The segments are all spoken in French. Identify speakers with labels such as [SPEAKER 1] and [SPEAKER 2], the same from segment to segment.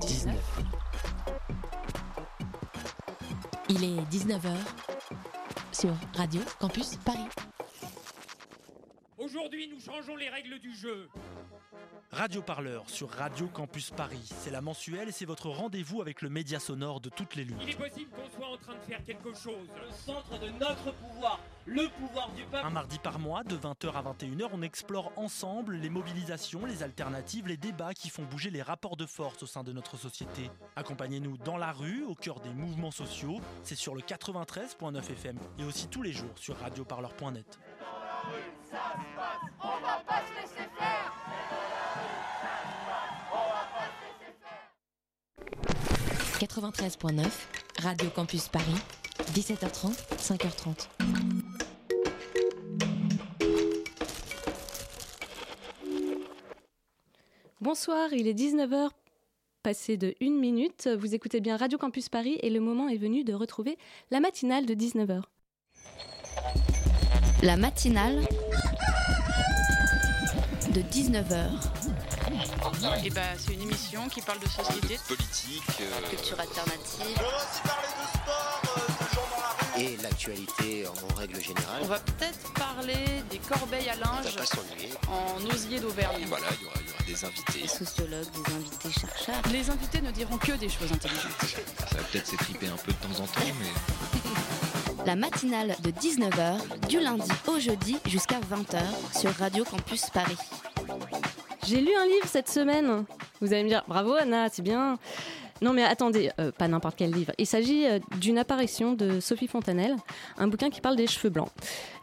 [SPEAKER 1] 19. Il est 19h sur Radio Campus Paris.
[SPEAKER 2] Aujourd'hui, nous changeons les règles du jeu.
[SPEAKER 3] Radio Parleur sur Radio Campus Paris. C'est la mensuelle et c'est votre rendez-vous avec le média sonore de toutes les luttes.
[SPEAKER 2] Il est possible qu'on soit en train de faire quelque chose.
[SPEAKER 4] Le centre de notre pouvoir, le pouvoir du peuple.
[SPEAKER 3] Un mardi par mois, de 20h à 21h, on explore ensemble les mobilisations, les alternatives, les débats qui font bouger les rapports de force au sein de notre société. Accompagnez-nous dans la rue, au cœur des mouvements sociaux. C'est sur le 93.9 FM et aussi tous les jours sur radioparleur.net.
[SPEAKER 5] On va pas se laisser faire
[SPEAKER 1] 93.9, Radio Campus Paris, 17h30, 5h30.
[SPEAKER 6] Bonsoir, il est 19h passé de 1 minute. Vous écoutez bien Radio Campus Paris et le moment est venu de retrouver la matinale de 19h.
[SPEAKER 1] La matinale de 19h.
[SPEAKER 7] Et bah, c'est une émission qui parle de société,
[SPEAKER 8] de politique, euh,
[SPEAKER 1] Culture alternative.
[SPEAKER 9] et l'actualité en règle générale.
[SPEAKER 7] On va peut-être parler des corbeilles à
[SPEAKER 9] On
[SPEAKER 7] linge en osier d'Auvergne.
[SPEAKER 8] voilà, il y aura, il y aura des invités.
[SPEAKER 1] Sociologues, des invités chercheurs.
[SPEAKER 7] Les invités ne diront que des choses intelligentes.
[SPEAKER 8] Ça va peut-être s'étriper un peu de temps en temps, mais
[SPEAKER 1] La matinale de 19h, du lundi au jeudi jusqu'à 20h sur Radio Campus Paris.
[SPEAKER 6] J'ai lu un livre cette semaine. Vous allez me dire, bravo Anna, c'est bien. Non mais attendez, euh, pas n'importe quel livre. Il s'agit euh, d'une apparition de Sophie Fontanelle, un bouquin qui parle des cheveux blancs.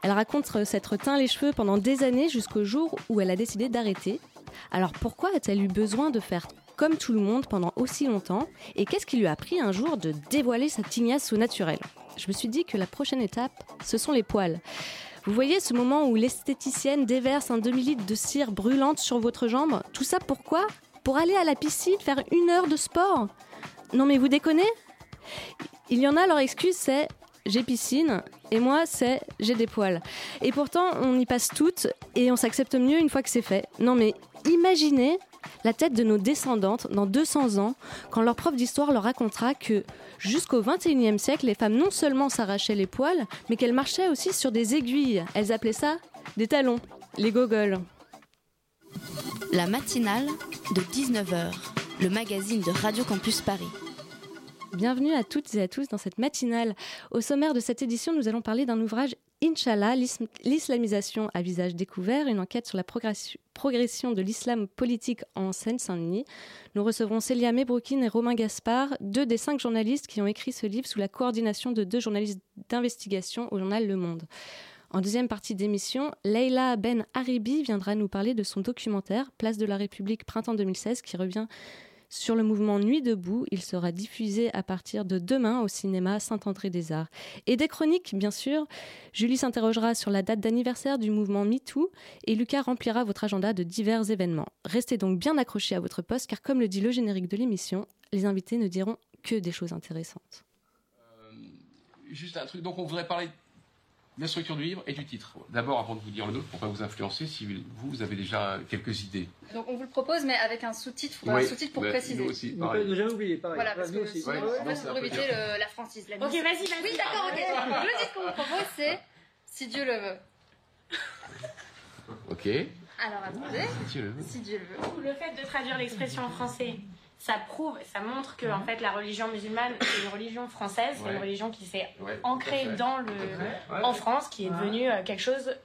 [SPEAKER 6] Elle raconte euh, s'être teint les cheveux pendant des années jusqu'au jour où elle a décidé d'arrêter. Alors pourquoi a-t-elle eu besoin de faire comme tout le monde pendant aussi longtemps Et qu'est-ce qui lui a pris un jour de dévoiler sa tignasse au naturel? Je me suis dit que la prochaine étape, ce sont les poils. Vous voyez ce moment où l'esthéticienne déverse un demi-litre de cire brûlante sur votre jambe? Tout ça pourquoi? Pour aller à la piscine faire une heure de sport? Non mais vous déconnez? Il y en a, leur excuse c'est j'ai piscine et moi c'est j'ai des poils. Et pourtant on y passe toutes et on s'accepte mieux une fois que c'est fait. Non mais imaginez la tête de nos descendantes dans 200 ans quand leur prof d'histoire leur racontera que jusqu'au 21e siècle les femmes non seulement s'arrachaient les poils mais qu'elles marchaient aussi sur des aiguilles. Elles appelaient ça des talons, les gogoles.
[SPEAKER 1] La matinale de 19h, le magazine de Radio Campus Paris.
[SPEAKER 6] Bienvenue à toutes et à tous dans cette matinale. Au sommaire de cette édition, nous allons parler d'un ouvrage Inch'Allah, l'islamisation à visage découvert, une enquête sur la progression- progression de l'islam politique en Seine-Saint-Denis. Nous recevrons Célia Mebroukine et Romain Gaspard, deux des cinq journalistes qui ont écrit ce livre sous la coordination de deux journalistes d'investigation au journal Le Monde. En deuxième partie d'émission, Leila Ben Haribi viendra nous parler de son documentaire Place de la République printemps 2016 qui revient sur le mouvement Nuit debout. Il sera diffusé à partir de demain au cinéma Saint-André-des-Arts. Et des chroniques, bien sûr. Julie s'interrogera sur la date d'anniversaire du mouvement MeToo et Lucas remplira votre agenda de divers événements. Restez donc bien accrochés à votre poste car comme le dit le générique de l'émission, les invités ne diront que des choses intéressantes.
[SPEAKER 10] Juste un truc, donc on voudrait parler la structure du livre et du titre. D'abord, avant de vous dire le nôtre, pour pas vous influencer, si vous, vous avez déjà quelques idées.
[SPEAKER 11] Donc on vous le propose, mais avec un sous-titre.
[SPEAKER 10] Oui,
[SPEAKER 11] un sous-titre pour préciser.
[SPEAKER 10] nous aussi,
[SPEAKER 12] Ne
[SPEAKER 10] pareil.
[SPEAKER 12] ne jamais oublier, pareil.
[SPEAKER 11] Voilà, parce
[SPEAKER 12] nous
[SPEAKER 11] que
[SPEAKER 12] aussi.
[SPEAKER 11] sinon,
[SPEAKER 10] Ouais,
[SPEAKER 11] en fait, éviter le- la francise. La
[SPEAKER 5] Ok, vas-y, vas-y.
[SPEAKER 11] Oui, d'accord, ok. Le titre qu'on vous propose, c'est Si Dieu le veut.
[SPEAKER 10] Ok.
[SPEAKER 11] Alors attendez,
[SPEAKER 10] Si tu le veux.
[SPEAKER 11] si Dieu le veut.
[SPEAKER 5] Le fait de traduire l'expression en français, ça prouve, ça montre que en fait la religion musulmane est une religion française, c'est
[SPEAKER 10] Ouais.
[SPEAKER 5] une religion qui s'est
[SPEAKER 10] Ouais,
[SPEAKER 5] ancrée dans le.
[SPEAKER 10] Ouais.
[SPEAKER 5] en France, qui est devenue euh, quelque chose.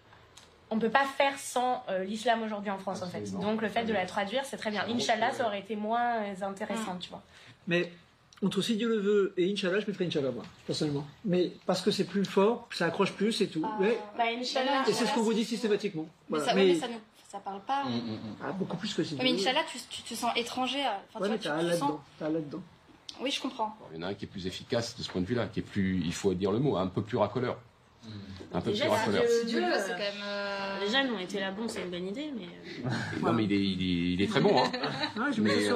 [SPEAKER 5] On peut pas faire sans euh, l'islam aujourd'hui en France en fait. Donc le fait de la traduire, c'est très bien. Inch'Allah, ça aurait été moins euh, intéressant, tu vois.
[SPEAKER 12] Mais entre si Dieu le veut et Inch'Allah, je mettrais Inch'Allah, moi, personnellement. Mais parce que c'est plus fort, ça accroche plus, c'est tout. Ouais.
[SPEAKER 5] Bah, Inch'Allah.
[SPEAKER 12] Et c'est ce qu'on vous dit systématiquement.
[SPEAKER 11] Mais,
[SPEAKER 12] Voilà.
[SPEAKER 11] ça, ouais, mais ça, nous, ça parle pas.
[SPEAKER 10] Hum, hum, hum.
[SPEAKER 12] Ah, beaucoup plus que si
[SPEAKER 11] Mais
[SPEAKER 12] le veut.
[SPEAKER 11] Inch'Allah, tu, tu te sens étranger. à- Enfin,
[SPEAKER 12] Ouais, mais
[SPEAKER 11] tu vois,
[SPEAKER 12] t'as
[SPEAKER 11] tu, tu sens...
[SPEAKER 12] là-dedans.
[SPEAKER 11] Oui, je comprends.
[SPEAKER 10] Il y en a un qui est plus efficace de ce point de vue-là, qui est plus, il faut dire le mot, un peu plus racoleur. Un peu
[SPEAKER 5] Déjà,
[SPEAKER 10] plus racoleur.
[SPEAKER 5] Dieu-
[SPEAKER 11] Si Dieu
[SPEAKER 5] euh,
[SPEAKER 11] c'est quand même. euh,
[SPEAKER 5] Les jeunes ont été là, bon, c'est une bonne idée, mais. euh,
[SPEAKER 10] Non, mais il est, il est, il est très bon. Hein.
[SPEAKER 12] Ah, je
[SPEAKER 10] Mais,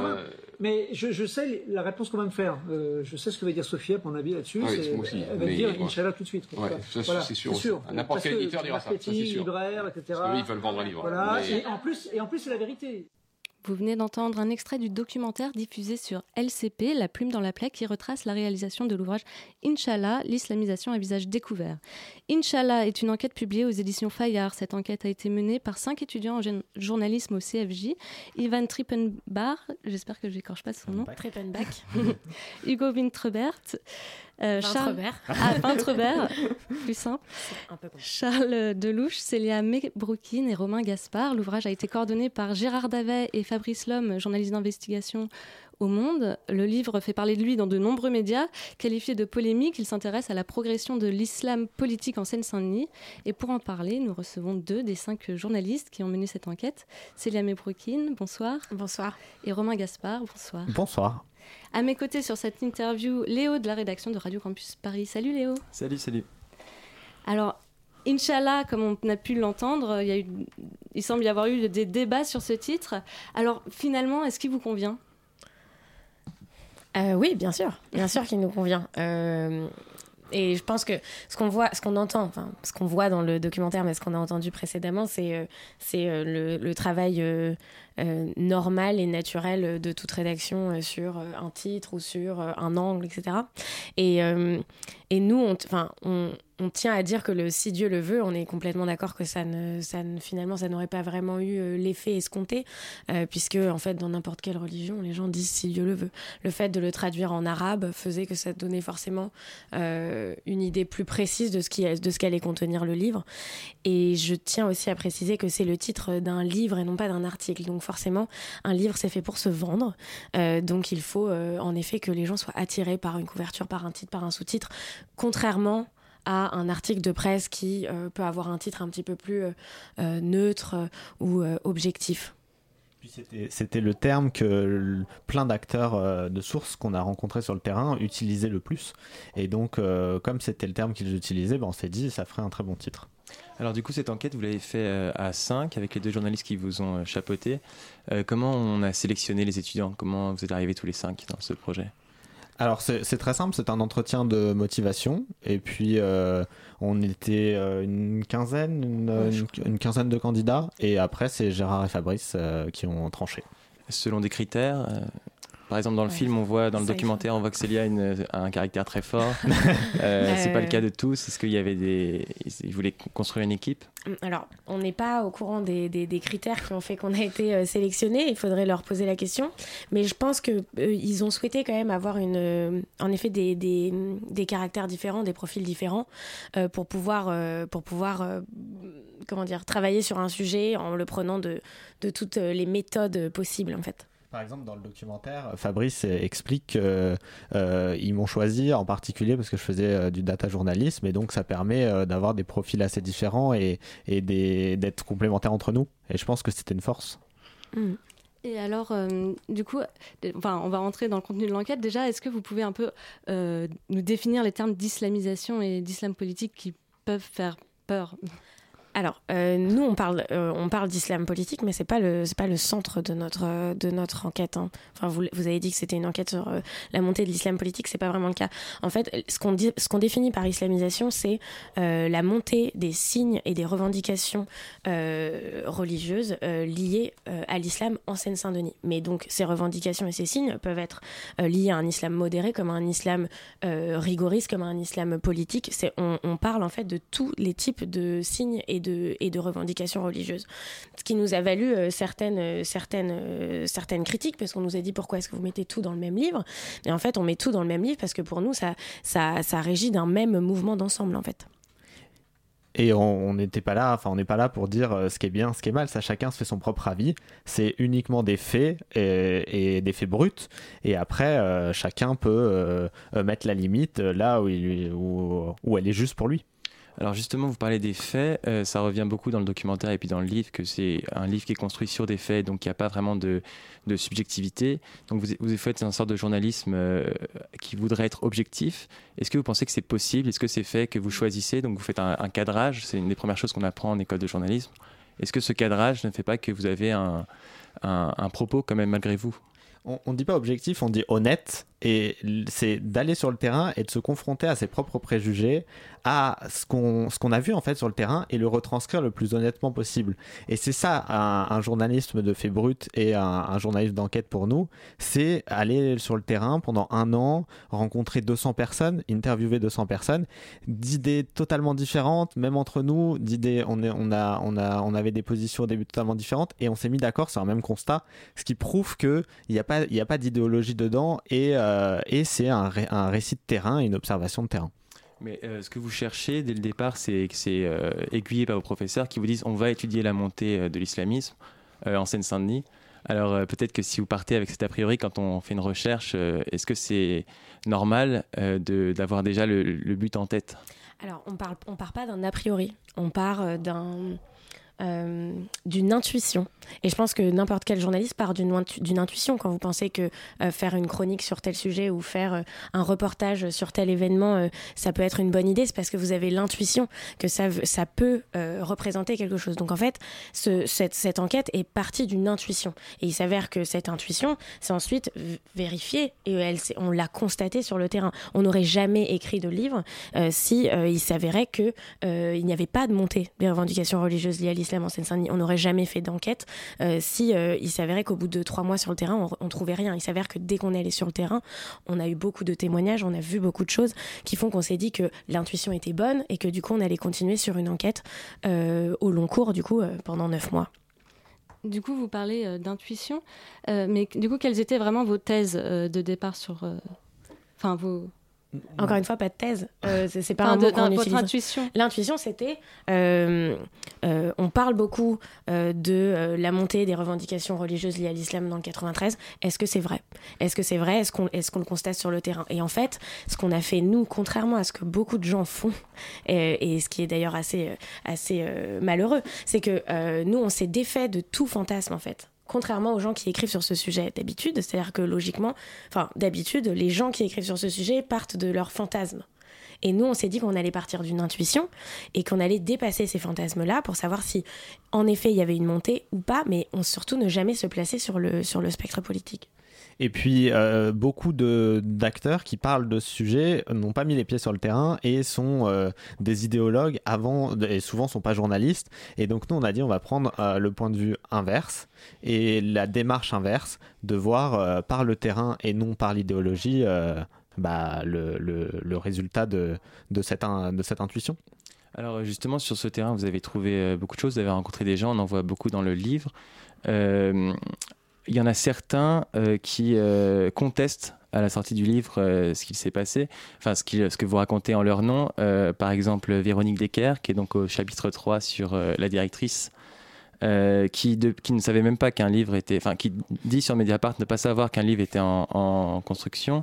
[SPEAKER 12] Mais je, je sais la réponse qu'on va me faire. Euh, je sais ce que va dire Sophia, à mon avis, là-dessus.
[SPEAKER 10] Ah oui, aussi.
[SPEAKER 12] Elle va
[SPEAKER 10] Mais,
[SPEAKER 12] dire
[SPEAKER 10] ouais.
[SPEAKER 12] Inch'Allah tout de suite.
[SPEAKER 10] Ouais, ça,
[SPEAKER 12] Voilà,
[SPEAKER 10] c'est sûr aussi. N'importe quel
[SPEAKER 12] que
[SPEAKER 10] éditeur dira ça, ça,
[SPEAKER 12] libraire, etc.
[SPEAKER 10] Parce qu'eux, ils veulent vendre un livre.
[SPEAKER 12] Voilà,
[SPEAKER 10] Mais-
[SPEAKER 12] et en plus, et en plus c'est la vérité.
[SPEAKER 6] Vous venez d'entendre un extrait du documentaire diffusé sur LCP, La plume dans la plaie, qui retrace la réalisation de l'ouvrage Inch'Allah, l'islamisation à visage découvert. Inch'Allah est une enquête publiée aux éditions Fayard. Cette enquête a été menée par cinq étudiants en journalisme au CFJ. Ivan Trippenbach, j'espère que je n'écorche pas son nom.
[SPEAKER 5] Trippenbach.
[SPEAKER 6] Hugo Wintrebert.
[SPEAKER 5] Euh,
[SPEAKER 6] Charles... Ah, plus simple. Charles Delouche, Célia Mebroukine et Romain Gaspard. L'ouvrage a été coordonné par Gérard Davet et Fabrice Lhomme, journaliste d'investigation au Monde. Le livre fait parler de lui dans de nombreux médias. Qualifié de polémique, il s'intéresse à la progression de l'islam politique en Seine-Saint-Denis. Et pour en parler, nous recevons deux des cinq journalistes qui ont mené cette enquête. Célia Mebroukine, bonsoir.
[SPEAKER 5] Bonsoir.
[SPEAKER 6] Et Romain Gaspard, bonsoir.
[SPEAKER 13] Bonsoir.
[SPEAKER 6] À mes côtés sur cette interview, Léo de la rédaction de Radio Campus Paris. Salut Léo.
[SPEAKER 13] Salut, salut.
[SPEAKER 6] Alors, Inch'Allah, comme on a pu l'entendre, il, il semble y avoir eu des débats sur ce titre. Alors, finalement, est-ce qu'il vous convient?
[SPEAKER 5] Euh, Oui, bien sûr. Bien sûr qu'il nous convient. Euh, et je pense que ce qu'on voit, ce qu'on entend, enfin, ce qu'on voit dans le documentaire, mais ce qu'on a entendu précédemment, c'est euh, c'est le, le, travail normal et naturel de toute rédaction sur un titre ou sur un angle, etc. Et, et nous, enfin, on, on tient à dire que le si Dieu le veut, on est complètement d'accord que ça ne, ça ne, finalement ça n'aurait pas vraiment eu euh, l'effet escompté, euh, puisque en fait dans n'importe quelle religion, les gens disent si Dieu le veut. Le fait de le traduire en arabe faisait que ça donnait forcément euh, une idée plus précise de ce qui de ce qu'allait contenir le livre. Et je tiens aussi à préciser que c'est le titre d'un livre et non pas d'un article. Donc forcément, un livre c'est fait pour se vendre, donc il faut en effet que les gens soient attirés par une couverture, par un titre, par un sous-titre, contrairement à un article de presse qui euh, peut avoir un titre un petit peu plus euh, euh, neutre ou objectif.
[SPEAKER 13] C'était le terme que plein d'acteurs de sources qu'on a rencontrés sur le terrain utilisaient le plus. Et donc, comme c'était le terme qu'ils utilisaient, ben on s'est dit ça ferait un très bon titre.
[SPEAKER 14] Alors du coup, cette enquête, vous l'avez fait à 5 avec les deux journalistes qui vous ont chapeauté. comment on a sélectionné les étudiants? Comment vous êtes arrivés tous les cinq dans ce projet?
[SPEAKER 13] Alors c'est très simple, c'est un entretien de motivation et puis euh, on était euh, une quinzaine, une, quinzaine de candidats et après c'est Gérard et Fabrice euh, qui ont tranché.
[SPEAKER 14] Selon des critères, par exemple, dans le film, on voit, dans le documentaire, on voit que Célia a, un caractère très fort. euh, c'est pas le cas de tous. Est-ce qu'il y avait des. Ils voulaient construire une équipe?
[SPEAKER 5] Alors, on n'est pas au courant des, des, critères qui ont fait qu'on a été euh, sélectionné. Il faudrait leur poser la question. Mais je pense qu'ils euh, ont souhaité quand même avoir une, euh, en effet des, des, caractères différents, des profils différents pour pouvoir, pour pouvoir comment dire, travailler sur un sujet en le prenant de, de toutes les méthodes possibles, en fait.
[SPEAKER 13] Par exemple, dans le documentaire, Fabrice explique qu'ils euh, m'ont choisi en particulier parce que je faisais euh, du data journalisme et donc ça permet euh, d'avoir des profils assez différents et, d'être complémentaires entre nous. Et je pense que c'était une force.
[SPEAKER 6] Mm. Et alors, du coup, enfin, on va rentrer dans le contenu de l'enquête. Déjà, est-ce que vous pouvez un peu nous définir les termes d'islamisation et d'islam politique qui peuvent faire peur?
[SPEAKER 5] Alors, euh, nous, on parle, euh, on parle d'islam politique, mais c'est pas pas le centre de notre, de notre enquête. Hein. Enfin, vous, vous avez dit que c'était une enquête sur euh, la montée de l'islam politique, c'est pas vraiment le cas. En fait, ce qu'on définit par islamisation, c'est la montée des signes et des revendications religieuses liées à l'islam en Seine-Saint-Denis. Mais donc, ces revendications et ces signes peuvent être liés à un islam modéré, comme un islam rigoriste, comme un islam politique. C'est, on, on parle en fait de tous les types de signes et de et de revendications religieuses. Ce qui nous a valu euh, certaines, euh, certaines, euh, certaines critiques, parce qu'on nous a dit pourquoi est-ce que vous mettez tout dans le même livre? Et en fait, on met tout dans le même livre parce que pour nous, ça, ça, ça régit d'un même mouvement d'ensemble, en fait.
[SPEAKER 13] Et on n'était pas là, enfin on n'est pas là pour dire ce qui est bien, ce qui est mal. Ça, chacun se fait son propre avis. C'est uniquement des faits et, des faits bruts. Et après, chacun peut mettre la limite là où, où elle est juste pour lui.
[SPEAKER 14] Alors justement, vous parlez des faits, euh, ça revient beaucoup dans le documentaire et puis dans le livre, que c'est un livre qui est construit sur des faits, donc il n'y a pas vraiment de, subjectivité. Donc vous, vous faites une sorte de journalisme euh, qui voudrait être objectif. Est-ce que vous pensez que c'est possible? Est-ce que c'est fait que vous choisissez? Donc vous faites un, cadrage, c'est une des premières choses qu'on apprend en école de journalisme. Est-ce que ce cadrage ne fait pas que vous avez un, un, un propos quand même malgré vous?
[SPEAKER 13] On ne dit pas objectif, on dit honnête. Et c'est d'aller sur le terrain et de se confronter à ses propres préjugés, à ce qu'on qu'on a vu en fait sur le terrain et le retranscrire le plus honnêtement possible. Et c'est ça un, journalisme de fait brut et un, journalisme d'enquête pour nous, c'est aller sur le terrain pendant un an, rencontrer 200 personnes, interviewer 200 personnes, d'idées totalement différentes, même entre nous, d'idées, on, on, a, on, a, on avait des positions au début totalement différentes et on s'est mis d'accord sur un même constat, ce qui prouve qu'il n'y a pas, pas d'idéologie dedans et, euh, et c'est un, ré, un récit de terrain, une observation de terrain.
[SPEAKER 14] Mais euh, ce que vous cherchez dès le départ, c'est que c'est euh, aiguillé par vos professeurs qui vous disent on va étudier la montée euh, de l'islamisme euh, en Seine-Saint-Denis. Alors euh, peut-être que si vous partez avec cet a priori quand on fait une recherche, euh, est-ce que c'est normal euh, d'avoir déjà le, le but en tête?
[SPEAKER 5] Alors, on parle, on part pas d'un a priori, on part euh, d'un euh, d'une intuition. Et je pense que n'importe quel journaliste part d'une intu- d'une intuition quand vous pensez que euh, faire une chronique sur tel sujet ou faire euh, un reportage sur tel événement, ça peut être une bonne idée. C'est parce que vous avez l'intuition que ça, ça peut représenter quelque chose. Donc en fait, ce- cette, enquête est partie d'une intuition. Et il s'avère que cette intuition, c'est ensuite v- vérifié et elle, on l'a constaté sur le terrain. On n'aurait jamais écrit de livre si il s'avérait euh, il n'y avait pas de montée des revendications religieuses liées à l'islam en Seine-Saint-Denis. On n'aurait jamais fait d'enquête euh, si euh, il s'avérait qu'au bout de trois mois sur le terrain, on, on trouvait rien. Il s'avère que dès qu'on est allé sur le terrain, on a eu beaucoup de témoignages, on a vu beaucoup de choses qui font qu'on s'est dit que l'intuition était bonne et que du coup on allait continuer sur une enquête euh, au long cours du coup pendant neuf mois.
[SPEAKER 6] Du coup, vous parlez d'intuition, mais du coup, quelles étaient vraiment vos thèses de départ sur. Enfin, vos.
[SPEAKER 5] Encore une fois, pas de thèse. Euh, c'est pas
[SPEAKER 6] Enfin,
[SPEAKER 5] un mot qu'on utilise.
[SPEAKER 6] intuition.
[SPEAKER 5] L'intuition, c'était. euh, euh, on parle beaucoup de la montée des revendications religieuses liées à l'islam dans le 93. Est-ce que c'est vrai? Est-ce que c'est vrai? Est-ce qu'on est qu'on le constate sur le terrain? Et en fait, ce qu'on a fait, nous, contrairement à ce que beaucoup de gens font, et, et ce qui est d'ailleurs assez, assez malheureux, c'est que nous, on s'est défait de tout fantasme, en fait. Contrairement aux gens qui écrivent sur ce sujet d'habitude, c'est-à-dire que logiquement, enfin d'habitude, les gens qui écrivent sur ce sujet partent de leurs fantasmes. Et nous, on s'est dit qu'on allait partir d'une intuition et qu'on allait dépasser ces fantasmes-là pour savoir si, en effet, il y avait une montée ou pas, mais on surtout ne jamais se placer sur le, sur le spectre politique.
[SPEAKER 13] Et puis, euh, beaucoup d'acteurs qui parlent de ce sujet n'ont pas mis les pieds sur le terrain et sont euh, des idéologues avant, et souvent sont pas journalistes. Et donc, nous, on a dit, on va prendre euh, le point de vue inverse et la démarche inverse de voir euh, par le terrain et non par l'idéologie bah, le, le- le résultat de, de, cette, de cette intuition.
[SPEAKER 14] Alors justement, sur ce terrain, vous avez trouvé beaucoup de choses, vous avez rencontré des gens, on en voit beaucoup dans le livre. Il y en a certains euh, qui euh, contestent à la sortie du livre euh, ce qu'il s'est passé, enfin ce, que vous racontez en leur nom. Euh, par exemple, Véronique Decker, qui est donc au chapitre 3 sur euh, la directrice. euh, qui, de- qui ne savait même pas qu'un livre était, enfin, qui dit sur Mediapart ne pas savoir qu'un livre était en, en construction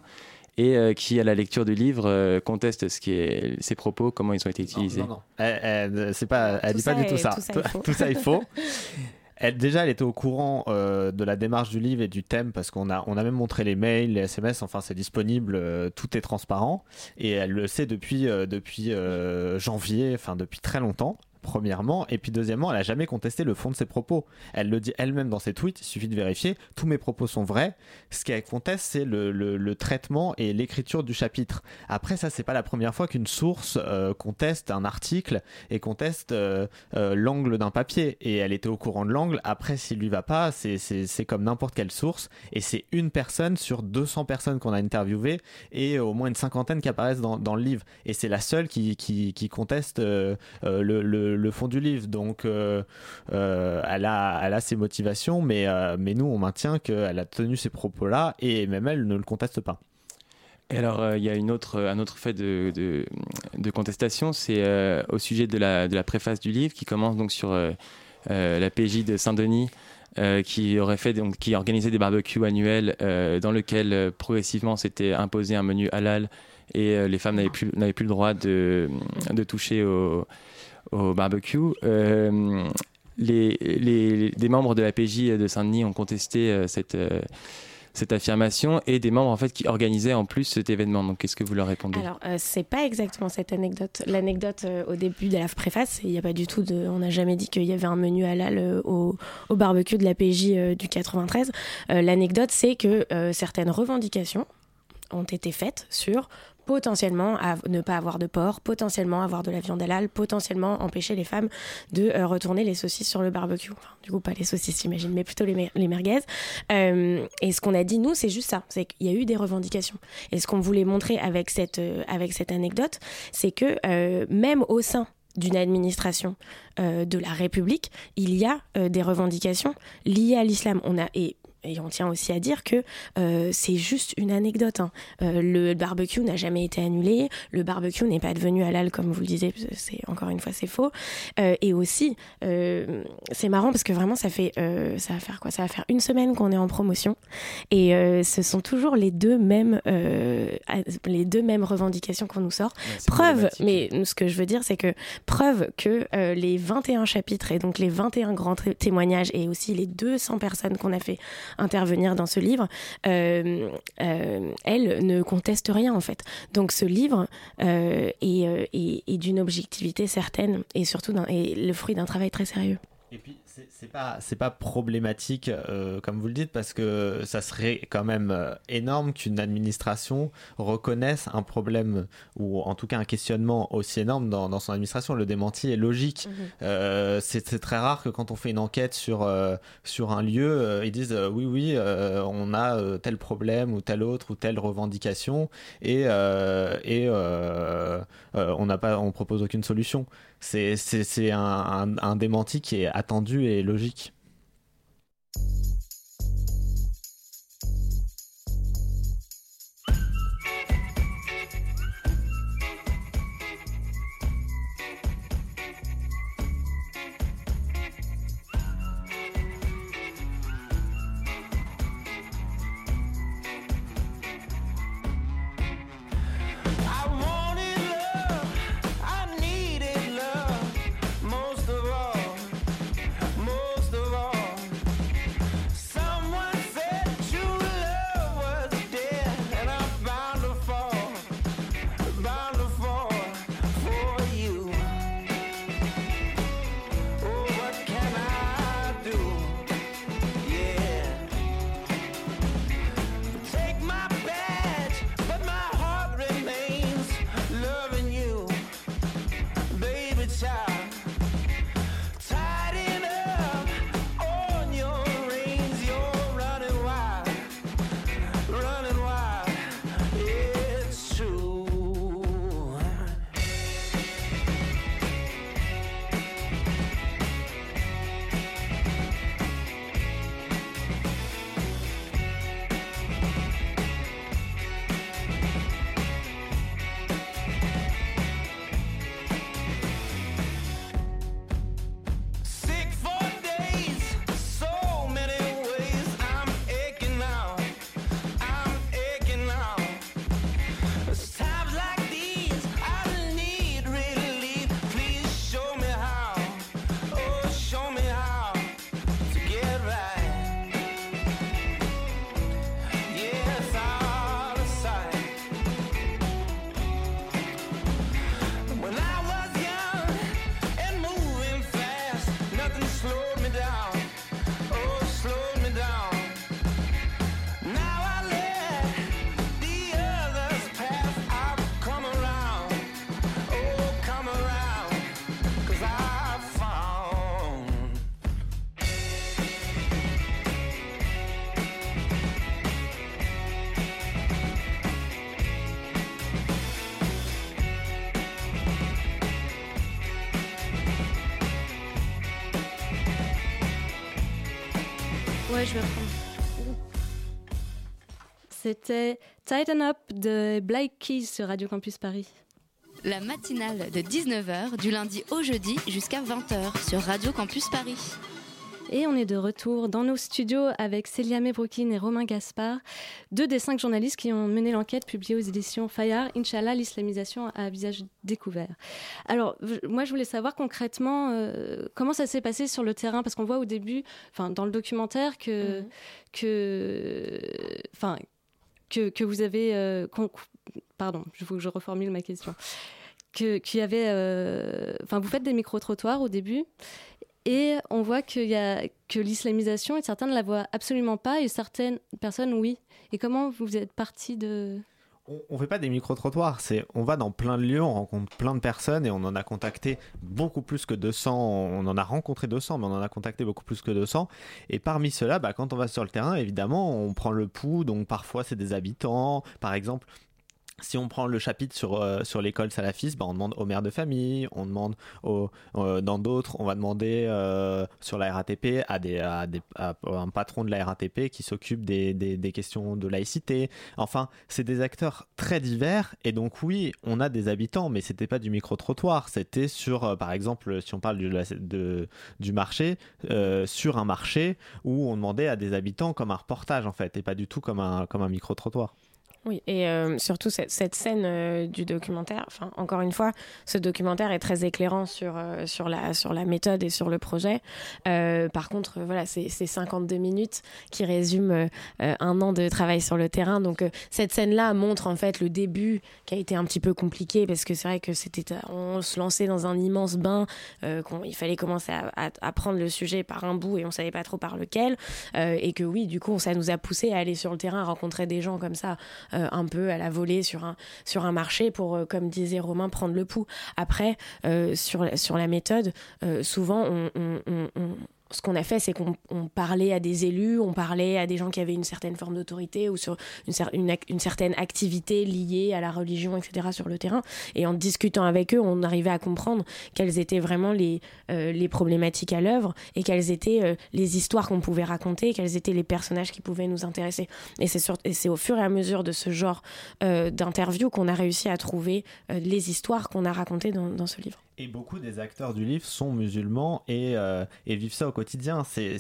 [SPEAKER 14] et euh, qui, à la lecture du livre, euh, conteste ce qui est, ses propos, comment ils ont été utilisés.
[SPEAKER 13] non, non. C'est pas, elle
[SPEAKER 14] Tout
[SPEAKER 13] dit pas
[SPEAKER 14] ça
[SPEAKER 13] du tout
[SPEAKER 14] est-
[SPEAKER 13] ça.
[SPEAKER 14] tout ça est faux.
[SPEAKER 13] Elle, déjà, elle était au courant euh, de la démarche du livre et du thème parce qu'on a, on a même montré les mails, les SMS, enfin c'est disponible, euh, tout est transparent et elle le sait depuis, euh, depuis euh, janvier, enfin depuis très longtemps. Premièrement, et puis deuxièmement, elle a jamais contesté le fond de ses propos. Elle le dit elle-même dans ses tweets, il suffit de vérifier, tous mes propos sont vrais. Ce qu'elle conteste, c'est le, traitement et l'écriture du chapitre. Après, ça, c'est pas la première fois qu'une source euh, conteste un article et conteste euh, euh, l'angle d'un papier. Et elle était au courant de l'angle. Après, s'il lui va pas, c'est- comme n'importe quelle source. Et c'est une personne sur 200 personnes qu'on a interviewées et au moins une cinquantaine qui apparaissent dans, le livre. Et c'est la seule qui, conteste le, le- fond du livre. Donc, euh, euh, elle, a, elle a ses motivations, mais, euh, mais nous, on maintient qu'elle a tenu ces propos-là et même elle ne le conteste pas.
[SPEAKER 14] Et alors, il y a une autre, un autre fait de, de, contestation, c'est au sujet de la, de la préface du livre qui commence donc sur la PJ de Saint-Denis. qui aurait fait donc qui organisait des barbecues annuels dans lequel progressivement s'était imposé un menu halal et les femmes n'avaient plus n'avaient plus le droit de, de toucher au, au barbecue. Euh, les, des membres de la PJ de Saint-Denis ont contesté euh, cette, euh, cette affirmation et des membres en fait qui organisaient en plus cet événement. Donc qu'est-ce que vous leur répondez?
[SPEAKER 5] Alors euh, c'est pas exactement cette anecdote. L'anecdote au début de la préface, il a pas du tout on n'a jamais dit qu'il y avait un menu halal au, au barbecue de la PJ euh, du 93. Euh, L'anecdote c'est que certaines revendications ont été faites sur potentiellement à ne pas avoir de porc, potentiellement avoir de la viande halal, potentiellement empêcher les femmes de euh, retourner les saucisses sur le barbecue. Du coup, pas les saucisses, j'imagine, mais plutôt les, mer- les merguez. Euh, et ce qu'on a dit, nous, c'est juste ça. C'est qu'il y a eu des revendications. Et ce qu'on voulait montrer avec cette, euh, avec cette anecdote, c'est que même au sein d'une administration de la République, il y a des revendications liées à l'islam. On a et et on tient aussi à dire que euh, c'est juste une anecdote. hein. Euh, le barbecue n'a jamais été annulé. Le barbecue n'est pas devenu halal, comme vous le disiez. C'est encore une fois, c'est faux. Euh, et aussi, c'est marrant parce que vraiment, ça fait, ça va faire quoi? Ça va faire une semaine qu'on est en promotion, et ce sont toujours les deux mêmes, les deux mêmes revendications qu'on nous sort. preuve, mais ce que je veux dire, c'est que preuve que les 21 chapitres et donc les 21 grands té- témoignages et aussi les 200 personnes qu'on a fait intervenir dans ce livre, euh, euh, elles ne contestent rien en fait. Donc ce livre euh, est, d'une objectivité certaine et surtout le fruit d'un travail très sérieux.
[SPEAKER 15] C'est pas, c'est pas problématique, euh, comme vous le dites, parce que ça serait quand même euh, énorme qu'une administration reconnaisse un problème, ou en tout cas un questionnement aussi énorme dans, dans son administration. Le démenti est logique.
[SPEAKER 5] Mhm.
[SPEAKER 15] Euh, c'est très rare que quand on fait une enquête sur, euh, sur un lieu, ils disent oui, oui, on a tel problème ou tel autre ou telle revendication, et, et on n'a pas, on propose aucune solution. C'est un, un- un démenti qui est attendu et logique.
[SPEAKER 6] C'était Tighten Up de Black Keys sur Radio Campus Paris.
[SPEAKER 1] La matinale de 19h du lundi au jeudi jusqu'à 20h sur Radio Campus Paris.
[SPEAKER 6] Et on est de retour dans nos studios avec Célia Mebroukine et Romain Gaspard, deux des cinq journalistes qui ont mené l'enquête publiée aux éditions Fayard, Inch'Allah, l'islamisation à visage découvert. Alors, moi, je voulais savoir concrètement euh, comment ça s'est passé sur le terrain, parce qu'on voit au début, enfin, dans le documentaire, que, que enfin, que, vous avez, euh, qu'on- pardon, que je reformule ma question, que avait, euh, vous faites des micro trottoirs au début. Et on voit qu'il y a, que l'islamisation, certains ne la voient absolument pas, et certaines personnes, oui. Et comment vous êtes parti de...
[SPEAKER 13] on, on fait pas des micro-trottoirs, c'est on va dans plein de lieux, on rencontre plein de personnes et on en a contacté beaucoup plus que 200, on en a rencontré 200 mais on en a contacté beaucoup plus que 200 et parmi ceux-là, bah, quand on va sur le terrain, évidemment, on prend le pouls, donc parfois c'est des habitants, par exemple si on prend le chapitre sur, euh, sur l'école salafiste, bah, on demande aux mères de famille, on demande euh, dans d'autres, on va demander euh, sur la RATP à, un patron de la RATP qui s'occupe des, des, questions de laïcité. Enfin, c'est des acteurs très divers et donc oui, on a des habitants, mais c'était pas du micro-trottoir, c'était sur, par exemple, si on parle du, de- du marché, sur un marché où on demandait à des habitants comme un reportage en fait, et pas du tout comme un, comme un micro-trottoir.
[SPEAKER 5] Oui, et euh, surtout cette, cette scène euh, du documentaire, enfin, encore une fois, ce documentaire est très éclairant sur, euh, sur, la, sur la méthode et sur le projet. Euh, par contre, euh, voilà, c'est c'est 52 minutes qui résument euh, un an de travail sur le terrain. Donc, cette scène-là montre en fait le début qui a été un petit peu compliqué parce que c'est vrai que c'était, on se lançait dans un immense bain, euh, qu'on- il fallait commencer à, à- prendre le sujet par un bout et on savait pas trop par lequel. Et que oui, du coup, ça nous a poussé à aller sur le terrain, à rencontrer des gens comme ça, euh, un peu à la volée sur un, sur un marché pour, euh, comme disait Romain, prendre le pouls. Après, euh, sur, sur la méthode, souvent, on- ce qu'on a fait, c'est qu'on on parlait à des élus, on parlait à des gens qui avaient une certaine forme d'autorité ou sur une, certaine activité liée à la religion, etc. sur le terrain. Et en discutant avec eux, on arrivait à comprendre quelles étaient vraiment les, euh, problématiques à l'œuvre et quelles étaient euh, les histoires qu'on pouvait raconter, quels étaient les personnages qui pouvaient nous intéresser. Et c'est au fur et à mesure de ce genre euh, d'interviews qu'on a réussi à trouver les histoires qu'on a racontées dans ce livre.
[SPEAKER 13] Et beaucoup des acteurs du livre sont musulmans et, euh, et vivent ça au quotidien. C'est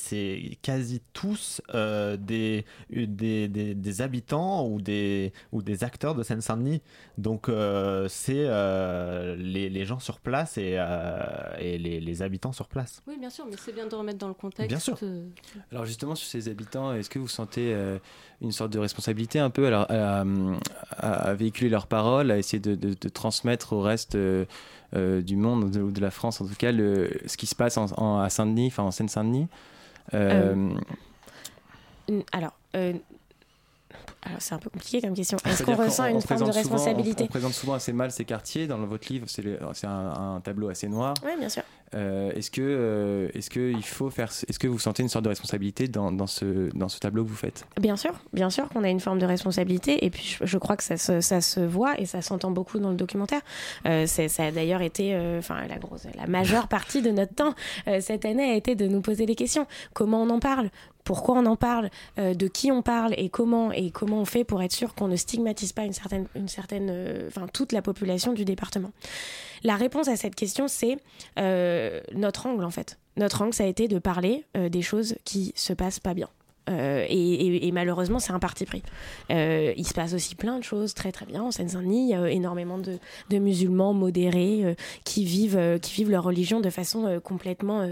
[SPEAKER 13] quasi tous euh, des, des, des, des habitants ou des, ou des acteurs de Seine-Saint-Denis. Donc euh, c'est euh, les, les gens sur place et, euh, et les, les habitants sur place.
[SPEAKER 6] Oui, bien sûr, mais c'est bien de remettre dans le contexte.
[SPEAKER 13] Bien sûr.
[SPEAKER 6] euh,
[SPEAKER 14] Alors justement sur ces habitants, est-ce que vous sentez euh, une sorte de responsabilité un peu à, à- véhiculer leurs paroles, à essayer de, transmettre au reste euh, euh, du monde ou de, de la France en tout cas le, ce qui se passe en, à Saint-Denis, enfin en Seine-Saint-Denis. Euh,
[SPEAKER 5] Alors, alors c'est un peu compliqué comme question. Est-ce qu'on ressent une forme de
[SPEAKER 14] souvent-
[SPEAKER 5] responsabilité
[SPEAKER 14] on, on présente souvent assez mal ces quartiers. Dans votre livre, c'est un, un tableau assez noir.
[SPEAKER 5] Oui, bien sûr.
[SPEAKER 14] Euh, est-ce que, euh, est-ce que il faut faire, est-ce que vous sentez une sorte de responsabilité dans, dans ce, dans ce tableau que vous faites?
[SPEAKER 5] Bien sûr, bien sûr qu'on a une forme de responsabilité et puis je, je crois que ça se, ça se voit et ça s'entend beaucoup dans le documentaire. Euh, ça a d'ailleurs été, enfin la grosse, la majeure partie de notre temps cette année a été de nous poser des questions. Comment on en parle? Pourquoi on en parle, euh, de qui on parle et comment et comment on fait pour être sûr qu'on ne stigmatise pas une certaine, une certaine, euh, toute la population du département. La réponse à cette question, c'est euh, notre angle en fait. Notre angle, ça a été de parler des choses qui se passent pas bien. Et, malheureusement, c'est un parti pris. Il se passe aussi plein de choses très très bien en Seine-Saint-Denis. Il y a énormément de, musulmans modérés qui, vivent, qui vivent leur religion de façon complètement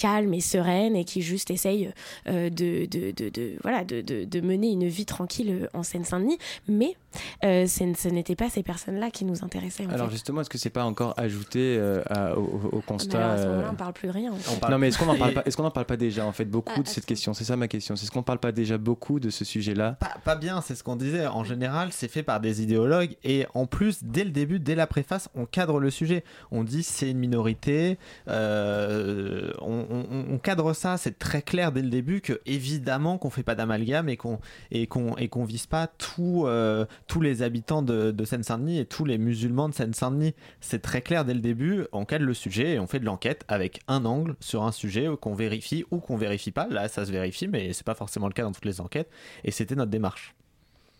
[SPEAKER 5] calme et sereine et qui juste essayent euh, de, de, de, de- voilà, de, de, de mener une vie tranquille euh, en Seine-Saint-Denis. Mais euh, c'est- ce n'était pas ces personnes-là qui nous intéressaient. en
[SPEAKER 14] Alors
[SPEAKER 5] fait.
[SPEAKER 14] justement, est-ce que c'est pas encore ajouté euh, à- au, au- au
[SPEAKER 5] Mais
[SPEAKER 14] constat
[SPEAKER 5] alors, à ce moment-là,
[SPEAKER 14] euh,
[SPEAKER 5] on parle plus de rien. en fait.
[SPEAKER 14] Non, mais est-ce qu'on n'en parle
[SPEAKER 13] Et-
[SPEAKER 14] pas Est-ce qu'on n'en parle pas déjà en fait beaucoup
[SPEAKER 5] Ah,
[SPEAKER 14] de cette question? C'est ça ma question. C'est ce qu'on parle pas déjà beaucoup de ce sujet-là?
[SPEAKER 13] Pas, pas bien, c'est ce qu'on disait. En général, c'est fait par des idéologues et en plus, dès le début, dès la préface, on cadre le sujet. On dit c'est une minorité, euh, on, on- on cadre ça, c'est très clair dès le début que évidemment qu'on fait pas d'amalgame et qu'on et qu'on et qu'on vise pas tous euh, tous les habitants de, de Seine-Saint-Denis et tous les musulmans de Seine-Saint-Denis. C'est très clair dès le début. On cadre le sujet et on fait de l'enquête avec un angle sur un sujet qu'on vérifie ou qu'on vérifie pas. Là, ça se vérifie, mais c'est pas forcément le cas dans toutes les enquêtes. Et c'était notre démarche.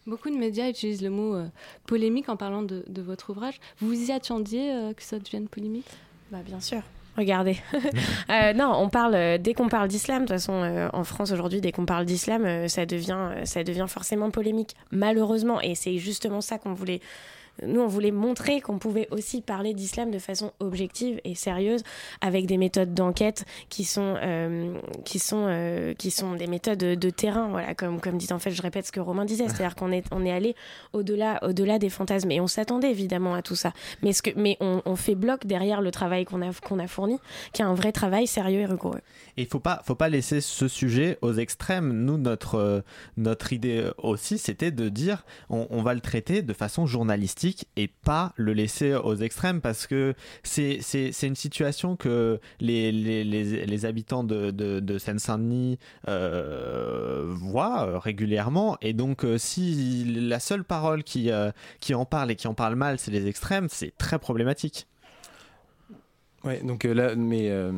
[SPEAKER 6] Beaucoup de médias utilisent le mot euh, polémique en parlant de, de votre ouvrage. Vous y attendiez euh, que ça devienne polémique?
[SPEAKER 5] Bah, bien sûr. Regardez. Euh, non, on parle euh, dès qu'on parle d'islam. De toute façon, euh, en France aujourd'hui, dès qu'on parle d'islam, ça devient forcément polémique, malheureusement. Et c'est justement ça qu'on voulait nous, on voulait montrer qu'on pouvait aussi parler d'islam de façon objective et sérieuse, avec des méthodes d'enquête qui sont, euh, qui sont, euh, qui sont des méthodes de terrain, voilà, comme, comme dit en fait, je répète ce que Romain disait, c'est-à-dire qu'on est, on est allé au-delà, au-delà des fantasmes et on s'attendait évidemment à tout ça, mais, ce que, mais on, on fait bloc derrière le travail qu'on a, qu'on a fourni, qui est un vrai travail sérieux et rigoureux.
[SPEAKER 13] Et il faut pas, faut pas laisser ce sujet aux extrêmes. Nous, notre, euh, notre idée aussi, c'était de dire on, on va le traiter de façon journalistique et pas le laisser aux extrêmes parce que c'est une situation que les, les, les, habitants de, de, de Seine-Saint-Denis euh, voient euh, régulièrement. Et donc, euh, si la seule parole qui, qui en parle et qui en parle mal, c'est les extrêmes, c'est très problématique.
[SPEAKER 14] Ouais, donc euh, là, mais euh,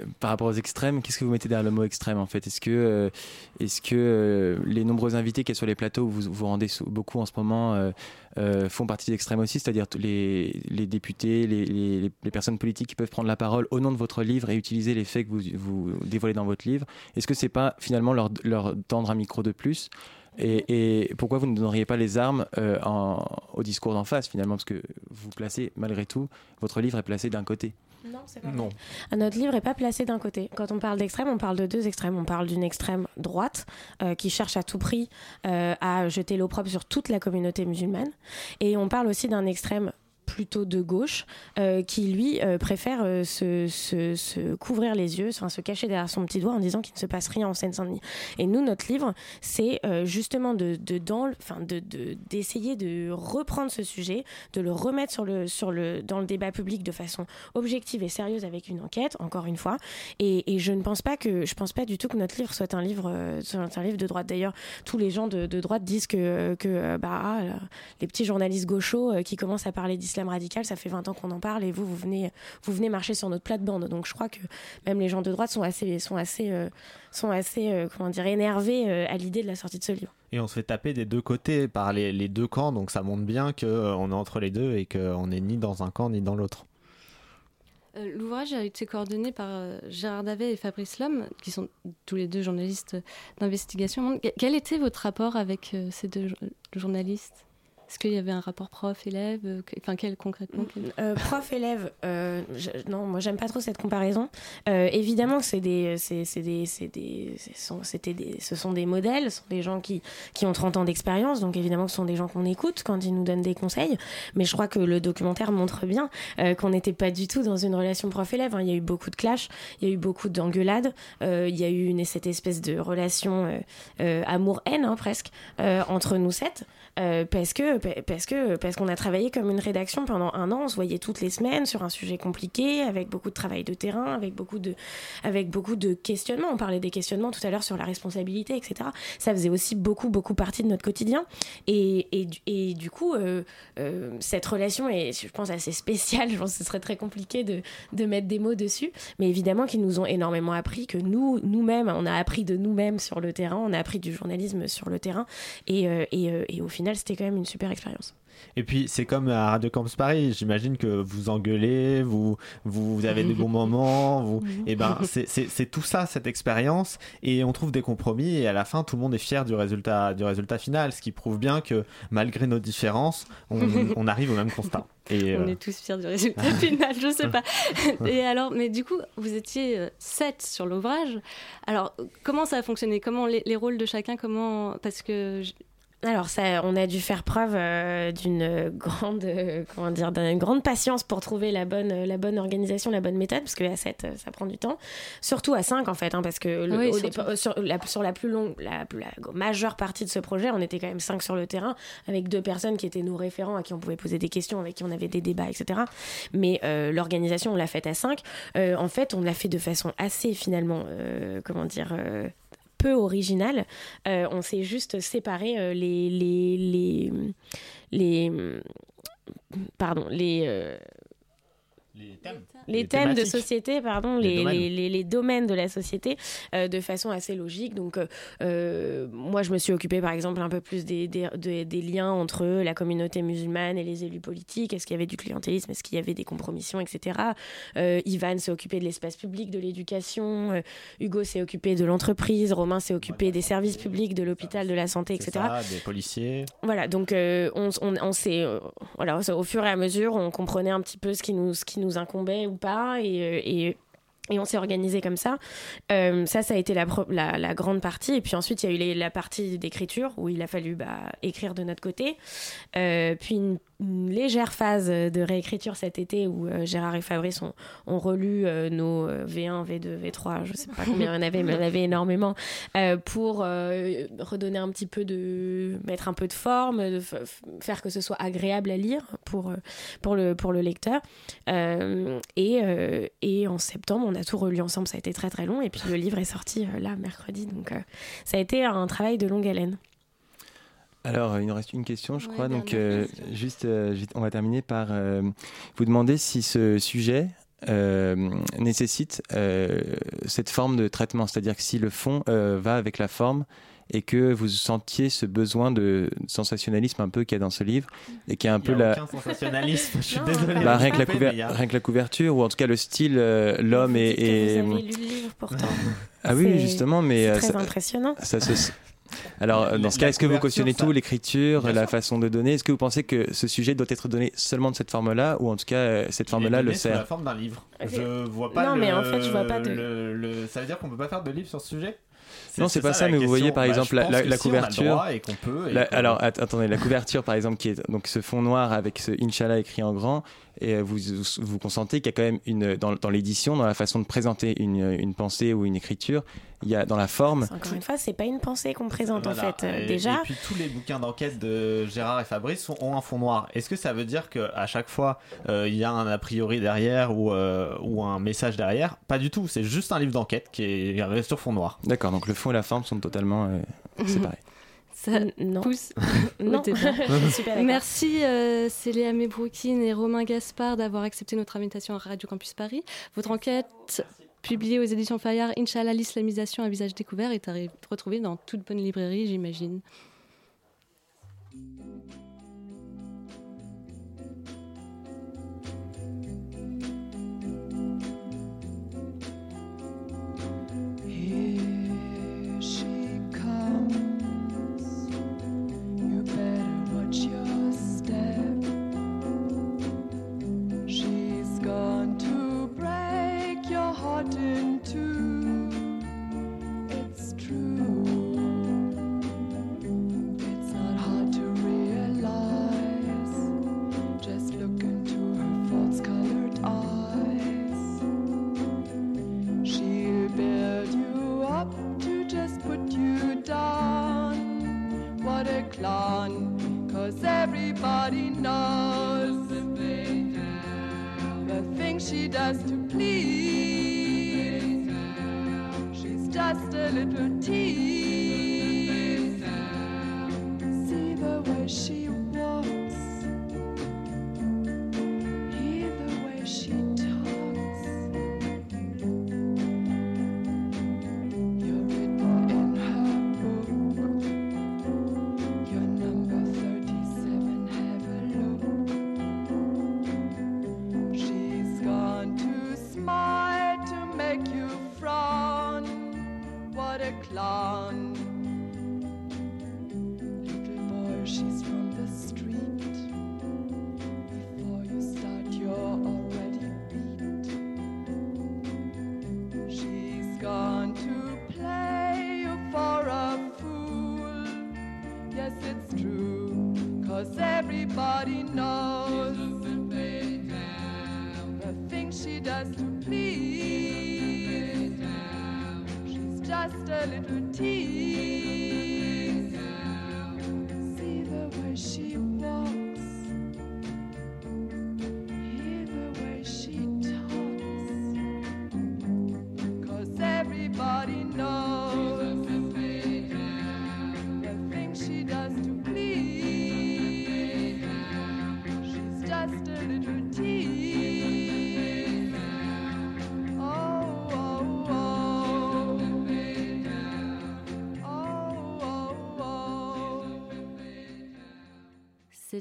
[SPEAKER 14] euh, par rapport aux extrêmes, qu'est-ce que vous mettez derrière le mot extrême en fait? Est-ce que, est-ce que les nombreux invités y a sur les plateaux où vous vous rendez beaucoup en ce moment font partie des extrêmes aussi, c'est-à-dire les, députés, les, personnes politiques qui peuvent prendre la parole au nom de votre livre et utiliser les faits que vous, vous dévoilez dans votre livre? Est-ce que c'est pas finalement leur tendre un micro de plus? Et, et pourquoi vous ne donneriez pas les armes euh, en- au discours d'en face finalement? Parce que vous placez, malgré tout, votre livre est placé d'un côté.
[SPEAKER 5] Non, c'est pas
[SPEAKER 13] Non.
[SPEAKER 5] Ah, Notre livre n'est pas placé d'un côté. Quand on parle d'extrême, on parle de deux extrêmes. On parle d'une extrême droite euh, qui cherche à tout prix euh, à jeter l'opprobre sur toute la communauté musulmane. Et on parle aussi d'un extrême plutôt de gauche euh, qui lui euh, préfère euh, se, couvrir les yeux, se cacher derrière son petit doigt en disant qu'il ne se passe rien en Seine-Saint-Denis. Et nous, notre livre, c'est justement de, d'essayer de reprendre ce sujet, de le remettre sur le, sur le, dans le débat public de façon objective et sérieuse avec une enquête, encore une fois. Et, je ne pense pas que je pense pas du tout que notre livre soit un livre, soit un livre de droite. D'ailleurs, tous les gens de, droite disent que, que bah, ah, les petits journalistes gauchos qui commencent à parler d'islam radical, ça fait 20 ans qu'on en parle et vous, vous venez, vous venez marcher sur notre plate-bande. Donc je crois que même les gens de droite sont assez, sont assez, euh, sont assez euh, comment dire, énervés euh, à l'idée de la sortie de ce livre.
[SPEAKER 13] Et on se fait taper des deux côtés par les, les deux camps, donc ça montre bien qu'on est entre les deux et qu'on n'est ni dans un camp ni dans l'autre.
[SPEAKER 6] L'ouvrage a été coordonné par Gérard Davet et Fabrice Lhomme, qui sont tous les deux journalistes d'investigation. Que- Quel était votre rapport avec ces deux jo- journalistes? Est-ce qu'il y avait un rapport prof-élève euh, Enfin, quel concrètement
[SPEAKER 5] Euh, prof-élève, euh, je- non, moi j'aime pas trop cette comparaison. Évidemment c'est des, c'est, des, des, ce sont, des, modèles, ce sont des gens qui, qui ont 30 ans d'expérience, donc évidemment ce sont des gens qu'on écoute quand ils nous donnent des conseils. Mais je crois que le documentaire montre bien qu'on n'était pas du tout dans une relation prof-élève. hein. Il y a eu beaucoup de clash, il y a eu beaucoup d'engueulades, il y a eu cette espèce de relation amour-haine hein, presque entre nous sept. Parce que parce que parce qu'on a travaillé comme une rédaction pendant un an on se voyait toutes les semaines sur un sujet compliqué avec beaucoup de travail de terrain avec beaucoup de avec beaucoup de questionnements. On parlait des questionnements tout à l'heure sur la responsabilité etc ça faisait aussi beaucoup beaucoup partie de notre quotidien. Et et, et du coup euh, euh, cette relation est je pense assez spéciale. Je pense que ce serait très compliqué de de mettre des mots dessus. Mais évidemment qu'ils nous ont énormément appris que nous nous-mêmes on a appris de nous-mêmes sur le terrain. On a appris du journalisme sur le terrain. Et, euh, et, et au final c'était quand même une super expérience
[SPEAKER 13] Et puis c'est comme à Radio Campus Paris, j'imagine que vous engueulez, vous, vous, vous avez des bons moments, vous, et ben c'est- tout ça cette expérience et on trouve des compromis et à la fin tout le monde est fier du résultat du résultat final, ce qui prouve bien que malgré nos différences, on, on arrive au même constat. Et,
[SPEAKER 6] On
[SPEAKER 13] euh,
[SPEAKER 6] est tous fiers du résultat final, je sais pas. Et alors, mais du coup, vous étiez euh, sept sur l'ouvrage. Alors, comment ça a fonctionné? Comment les, les rôles de chacun Comment Parce que
[SPEAKER 5] Alors ça, on a dû faire preuve euh, d'une grande, euh, comment dire, d'une grande patience pour trouver la bonne, euh, la bonne organisation, la bonne méthode, parce que à 7, ça prend du temps. Surtout à 5 en fait, hein, parce que le-
[SPEAKER 6] Oui,
[SPEAKER 5] au
[SPEAKER 6] surtout.
[SPEAKER 5] départ- sur, la, sur la plus longue, la, la majeure partie de ce projet, on était quand même 5 sur le terrain, avec deux personnes qui étaient nos référents, à qui on pouvait poser des questions, avec qui on avait des débats, etc. Mais euh, l'organisation, on l'a faite à 5. Euh, en fait, on l'a fait de façon assez finalement, comment dire, peu originale. Euh, on s'est juste séparé euh, les, les, les, les, pardon, les, euh,
[SPEAKER 13] Les thèmes.
[SPEAKER 5] les
[SPEAKER 13] Les
[SPEAKER 5] thèmes de société, pardon,
[SPEAKER 13] Les
[SPEAKER 5] les,
[SPEAKER 13] domaines.
[SPEAKER 5] les, les- les domaines de la société euh, de façon assez logique. Donc, euh, euh, moi, je me suis occupée, par exemple, un peu plus des, des, des- des liens entre la communauté musulmane et les élus politiques. Est-ce qu'il y avait du clientélisme? Est-ce qu'il y avait des compromissions, etc. Euh, Ivan s'est occupé de l'espace public, de l'éducation. euh, Hugo s'est occupé de l'entreprise. Romain s'est occupé des services publics, de l'hôpital, de la santé, etc.
[SPEAKER 13] ça, des policiers.
[SPEAKER 5] Voilà, donc euh, on, on, on s'est, euh, voilà, au fur et à mesure, on comprenait un petit peu ce qui nous, ce qui nous incombait ou pas, et, euh, et, et on s'est organisé comme ça. Euh, ça, ça a été la, la, grande partie, et puis ensuite il y a eu la partie d'écriture où il a fallu bah, écrire de notre côté, Euh, puis une, une légère phase de réécriture cet été où euh, Gérard et Fabrice ont, ont relu euh, nos euh, V1, V2, V3, je sais pas combien il y en avait, mais il y en avait énormément, euh, pour redonner un petit peu de. mettre un peu de forme, faire que ce soit agréable à lire pour, pour, le, pour le lecteur. Et, et en septembre, on a tout relu ensemble, ça a été très très long, et puis le livre est sorti là, mercredi, donc ça a été un travail de longue haleine.
[SPEAKER 14] Alors, euh, il nous reste une question, je
[SPEAKER 5] Ouais,
[SPEAKER 14] crois. Donc, euh, juste, euh, juste- on va terminer par euh, vous demander si ce sujet euh, nécessite euh, cette forme de traitement, c'est-à-dire que si le fond euh, va avec la forme et que vous sentiez ce besoin de sensationnalisme un peu qu'il y a dans ce livre et qui est un
[SPEAKER 13] Il
[SPEAKER 14] peu la
[SPEAKER 13] aucun sensationnalisme, je suis désolé.
[SPEAKER 14] bah, rien, que la couver-
[SPEAKER 13] a-
[SPEAKER 14] rien que la couverture ou en tout cas le style euh, l'homme et, et-
[SPEAKER 5] Vous avez lu le livre pourtant.
[SPEAKER 14] ah oui
[SPEAKER 5] C'est-
[SPEAKER 14] justement mais
[SPEAKER 5] c'est très
[SPEAKER 14] ça-
[SPEAKER 5] impressionnant.
[SPEAKER 14] ça se- Alors, euh, dans ce cas, est-ce que vous cautionnez
[SPEAKER 13] ça-
[SPEAKER 14] tout, l'écriture, la
[SPEAKER 13] sûr.
[SPEAKER 14] façon de donner? Est-ce que vous pensez que ce sujet doit être donné seulement de cette forme-là, ou en tout cas, euh, cette forme-là le
[SPEAKER 13] sous la
[SPEAKER 14] sert?
[SPEAKER 13] forme d'un livre. Je vois pas
[SPEAKER 5] Non,
[SPEAKER 13] le-
[SPEAKER 5] mais en fait, je vois pas de-
[SPEAKER 13] le- le- Ça veut dire qu'on peut pas faire de livre sur ce sujet?
[SPEAKER 14] Non, c'est pas ça, mais vous voyez par
[SPEAKER 13] Bah,
[SPEAKER 14] exemple la, la-
[SPEAKER 13] si, on a le
[SPEAKER 14] couverture.
[SPEAKER 13] droit et qu'on peut. et
[SPEAKER 14] La-
[SPEAKER 13] qu'on-
[SPEAKER 14] alors, att- attendez, la couverture par exemple, qui est donc ce fond noir avec ce Inch'Allah écrit en grand, et euh, vous, vous consentez qu'il y a quand même une, dans, dans l'édition, dans la façon de présenter une, une pensée ou une écriture, il y a dans la forme.
[SPEAKER 5] Encore une fois, c'est pas une pensée qu'on présente
[SPEAKER 13] Voilà.
[SPEAKER 5] en fait. Euh,
[SPEAKER 13] Et-
[SPEAKER 5] Déjà,
[SPEAKER 13] Et puis tous les bouquins d'enquête de Gérard et Fabrice sont- ont un fond noir. Est-ce que ça veut dire qu'à chaque fois euh, il y a un a priori derrière ou, euh, ou un message derrière? Pas du tout. C'est juste un livre d'enquête qui est sur fond noir.
[SPEAKER 14] D'accord, donc le fond et la forme sont totalement euh, séparés.
[SPEAKER 16] Ça
[SPEAKER 5] non.
[SPEAKER 16] pousse. Merci euh, Célia et Romain Gaspard d'avoir accepté notre invitation à Radio Campus Paris. Votre enquête, publiée aux éditions Fayard, Inch'Allah, l'islamisation à visage découvert, est à re- retrouver dans toute bonne librairie, j'imagine.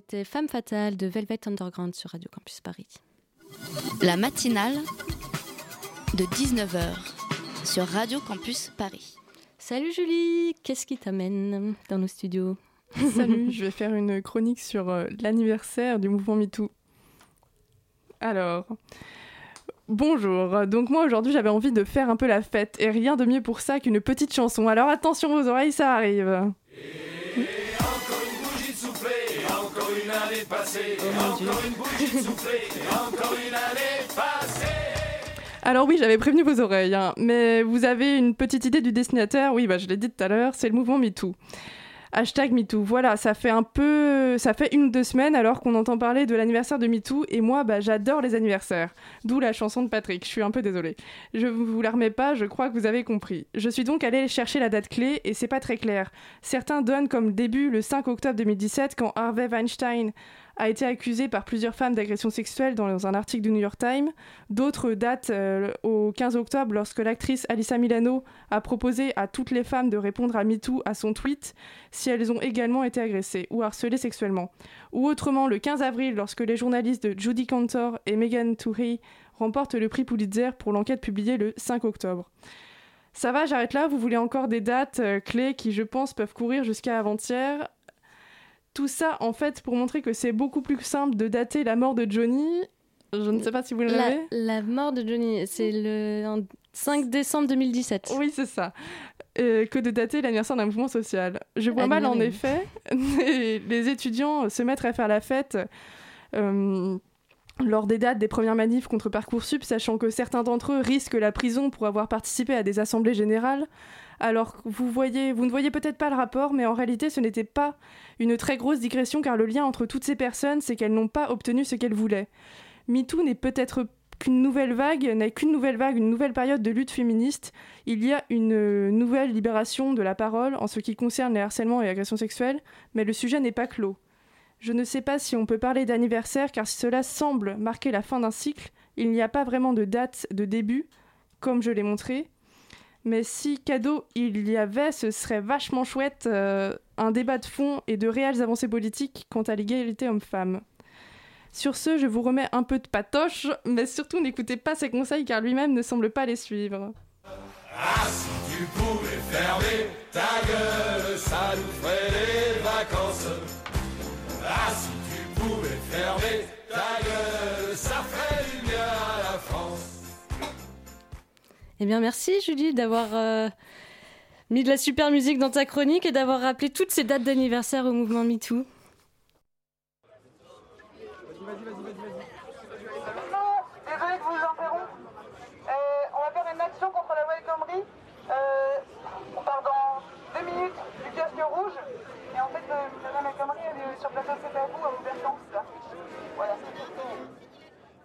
[SPEAKER 6] C'était Femme fatale de Velvet Underground sur Radio Campus Paris.
[SPEAKER 1] La matinale de 19h sur Radio Campus Paris.
[SPEAKER 6] Salut Julie, qu'est-ce qui t'amène dans nos studios?
[SPEAKER 17] Salut, je vais faire une chronique sur euh, l'anniversaire du mouvement MeToo. Alors, bonjour. Donc moi aujourd'hui j'avais envie de faire un peu la fête et rien de mieux pour ça qu'une petite chanson. Alors attention aux oreilles, ça arrive.
[SPEAKER 18] Encore une bougie encore une année passée.
[SPEAKER 17] Alors oui, j'avais prévenu vos oreilles, hein, mais vous avez une petite idée du dessinateur Oui, bah je l'ai dit tout à l'heure, c'est le mouvement MeToo. Hashtag MeToo. Voilà, ça fait un peu, ça fait une ou deux semaines alors qu'on entend parler de l'anniversaire de MeToo et moi, bah, j'adore les anniversaires. D'où la chanson de Patrick. Je suis un peu désolée. Je vous la remets pas, je crois que vous avez compris. Je suis donc allée chercher la date clé et c'est pas très clair. Certains donnent comme début le 5 octobre 2017 quand Harvey Weinstein a été accusé par plusieurs femmes d'agression sexuelle dans un article du New York Times. D'autres datent euh, au 15 octobre lorsque l'actrice Alyssa Milano a proposé à toutes les femmes de répondre à MeToo à son tweet si elles ont également été agressées ou harcelées sexuellement. Ou autrement le 15 avril lorsque les journalistes de Judy Cantor et Megan Touhey remportent le prix Pulitzer pour l'enquête publiée le 5 octobre. Ça va, j'arrête là. Vous voulez encore des dates euh, clés qui, je pense, peuvent courir jusqu'à avant-hier. Tout ça, en fait, pour montrer que c'est beaucoup plus simple de dater la mort de Johnny. Je ne sais pas si vous
[SPEAKER 6] La,
[SPEAKER 17] l'avez.
[SPEAKER 6] la mort de Johnny, c'est le en 5 décembre 2017.
[SPEAKER 17] Oui, c'est ça. Euh, que de dater l'anniversaire d'un mouvement social. Je vois mal, en effet, les, les étudiants se mettre à faire la fête euh, lors des dates des premières manifs contre Parcoursup, sachant que certains d'entre eux risquent la prison pour avoir participé à des assemblées générales. Alors, vous, ne voyez peut-être pas le rapport, mais en réalité, ce n'était pas une très grosse digression, car le lien entre toutes ces personnes, c'est qu'elles n'ont pas obtenu ce qu'elles voulaient. MeToo n'est peut-être qu'une nouvelle vague, n'est qu'une nouvelle vague, une nouvelle période de lutte féministe. Il y a une euh, nouvelle libération de la parole en ce qui concerne les harcèlements et agressions sexuelles, mais le sujet n'est pas clos. Je ne sais pas si on peut parler d'anniversaire, car si cela semble marquer la fin d'un cycle, il n'y a pas vraiment de date de début, comme je l'ai montré. Mais si cadeau il y avait, ce serait vachement chouette euh, un débat de fond et de réelles avancées politiques quant à l'égalité homme-femme. Sur ce, je vous remets un peu de patoche, mais surtout n'écoutez pas ses conseils car lui-même ne semble pas les suivre.
[SPEAKER 18] Ah, tu pouvais fermer ta gueule, ça nous ferait les vacances. Ah,
[SPEAKER 6] Eh bien, merci Julie d'avoir euh, mis de la super musique dans ta chronique et d'avoir rappelé toutes ces dates d'anniversaire au mouvement MeToo.
[SPEAKER 19] Désolé de vous interrompre. Euh, on va faire une action contre la Khomri. Euh, on part dans deux minutes du casque rouge. Et en fait, El Khomri, elle est sur place c'est à vous, à Aubergence, là. Voilà.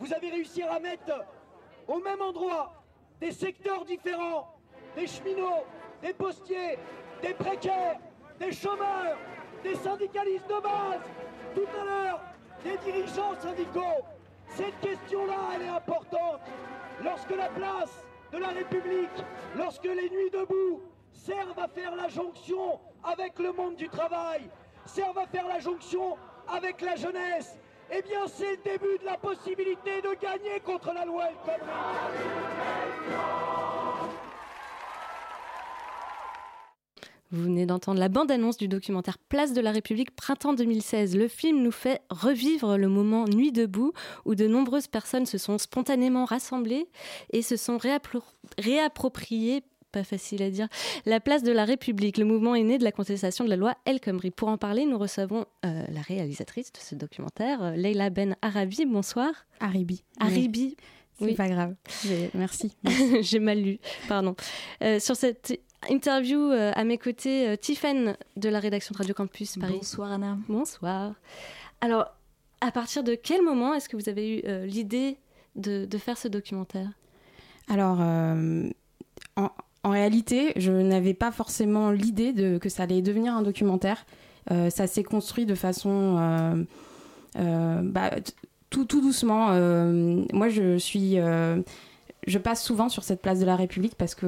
[SPEAKER 20] Vous avez réussi à mettre au même endroit des secteurs différents, des cheminots, des postiers, des précaires, des chômeurs, des syndicalistes de base, tout à l'heure, des dirigeants syndicaux. Cette question-là, elle est importante. Lorsque la place de la République, lorsque les nuits debout servent à faire la jonction avec le monde du travail, servent à faire la jonction avec la jeunesse, eh bien c'est le début de la possibilité de gagner contre la loi El.
[SPEAKER 6] Vous venez d'entendre la bande-annonce du documentaire Place de la République printemps 2016. Le film nous fait revivre le moment Nuit debout où de nombreuses personnes se sont spontanément rassemblées et se sont réappro- réappropriées pas facile à dire, la place de la République. Le mouvement est né de la contestation de la loi El Khomri. Pour en parler, nous recevons euh, la réalisatrice de ce documentaire, euh, Leila Ben Arabi. Bonsoir.
[SPEAKER 21] Aribi.
[SPEAKER 6] Aribi.
[SPEAKER 21] C'est pas grave. Merci.
[SPEAKER 6] J'ai mal lu, pardon. Euh, sur cette interview, euh, à mes côtés, euh, Tiffaine de la rédaction de Radio Campus Paris.
[SPEAKER 21] Bonsoir Anna.
[SPEAKER 6] Bonsoir. Alors, à partir de quel moment est-ce que vous avez eu euh, l'idée de, de faire ce documentaire?
[SPEAKER 21] Alors, euh, en, en réalité, je n'avais pas forcément l'idée que ça allait devenir un documentaire. Euh, ça s'est construit de façon euh, euh, bah, tout, doucement. Moi, je suis, je passe souvent sur cette place de la République parce que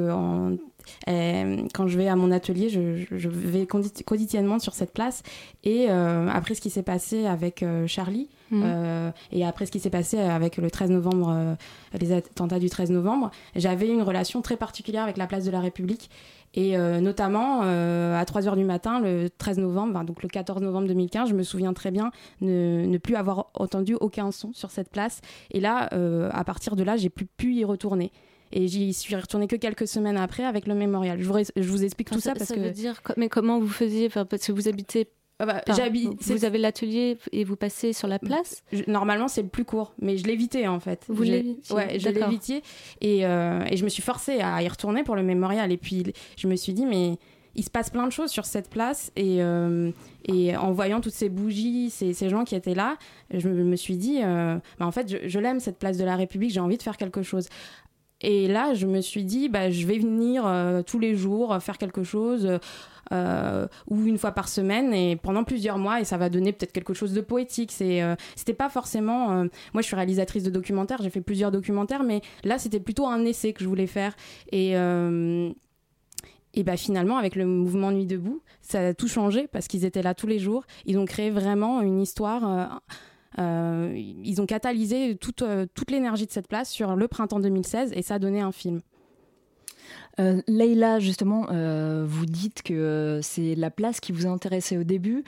[SPEAKER 21] euh, quand je vais à mon atelier, je, vais quotidiennement sur cette place. Et après ce qui s'est passé avec Charlie,
[SPEAKER 6] Mhm.
[SPEAKER 21] euh, et après ce qui s'est passé avec le 13 novembre, euh, les attentats du 13 novembre, j'avais une relation très particulière avec la place de la République. Et euh, notamment, à 3h du matin, le 13 novembre, enfin, donc le 14 novembre 2015, je me souviens très bien ne, ne plus avoir entendu aucun son sur cette place. Et là, à partir de là, j'ai plus pu y retourner. Et j'y suis retournée que quelques semaines après avec le mémorial. Je vous, ré- je vous explique tout ça, parce que...
[SPEAKER 6] veut dire, co- mais comment vous faisiez Parce que vous habitez. Enfin,
[SPEAKER 21] j'habite-
[SPEAKER 6] vous- avez l'atelier et vous passez sur la place?
[SPEAKER 21] Je- normalement, c'est le plus court, mais je l'évitais en fait.
[SPEAKER 6] Vous l'évitiez,
[SPEAKER 21] Ouais, je l'évitiez. Et, euh, et je me suis forcée à y retourner pour le mémorial. Et puis, je me suis dit, mais il se passe plein de choses sur cette place. Et, euh, et en voyant toutes ces bougies, ces, ces gens qui étaient là, je me, me suis dit, euh, bah, en fait, je, je l'aime cette place de la République, j'ai envie de faire quelque chose. Et là, je me suis dit, bah, je vais venir euh, tous les jours euh, faire quelque chose, euh, ou une fois par semaine, et pendant plusieurs mois, et ça va donner peut-être quelque chose de poétique. Euh, c'était pas forcément. euh, moi, je suis réalisatrice de documentaires, j'ai fait plusieurs documentaires, mais là, c'était plutôt un essai que je voulais faire. Et. et bah finalement, avec le mouvement Nuit debout, ça a tout changé parce qu'ils étaient là tous les jours. Ils ont créé vraiment une histoire. ils ont catalysé toute, toute l'énergie de cette place sur le printemps 2016 et ça a donné un film.
[SPEAKER 22] Euh, Leïla, justement, euh, vous dites que euh, c'est la place qui vous a intéressé au début.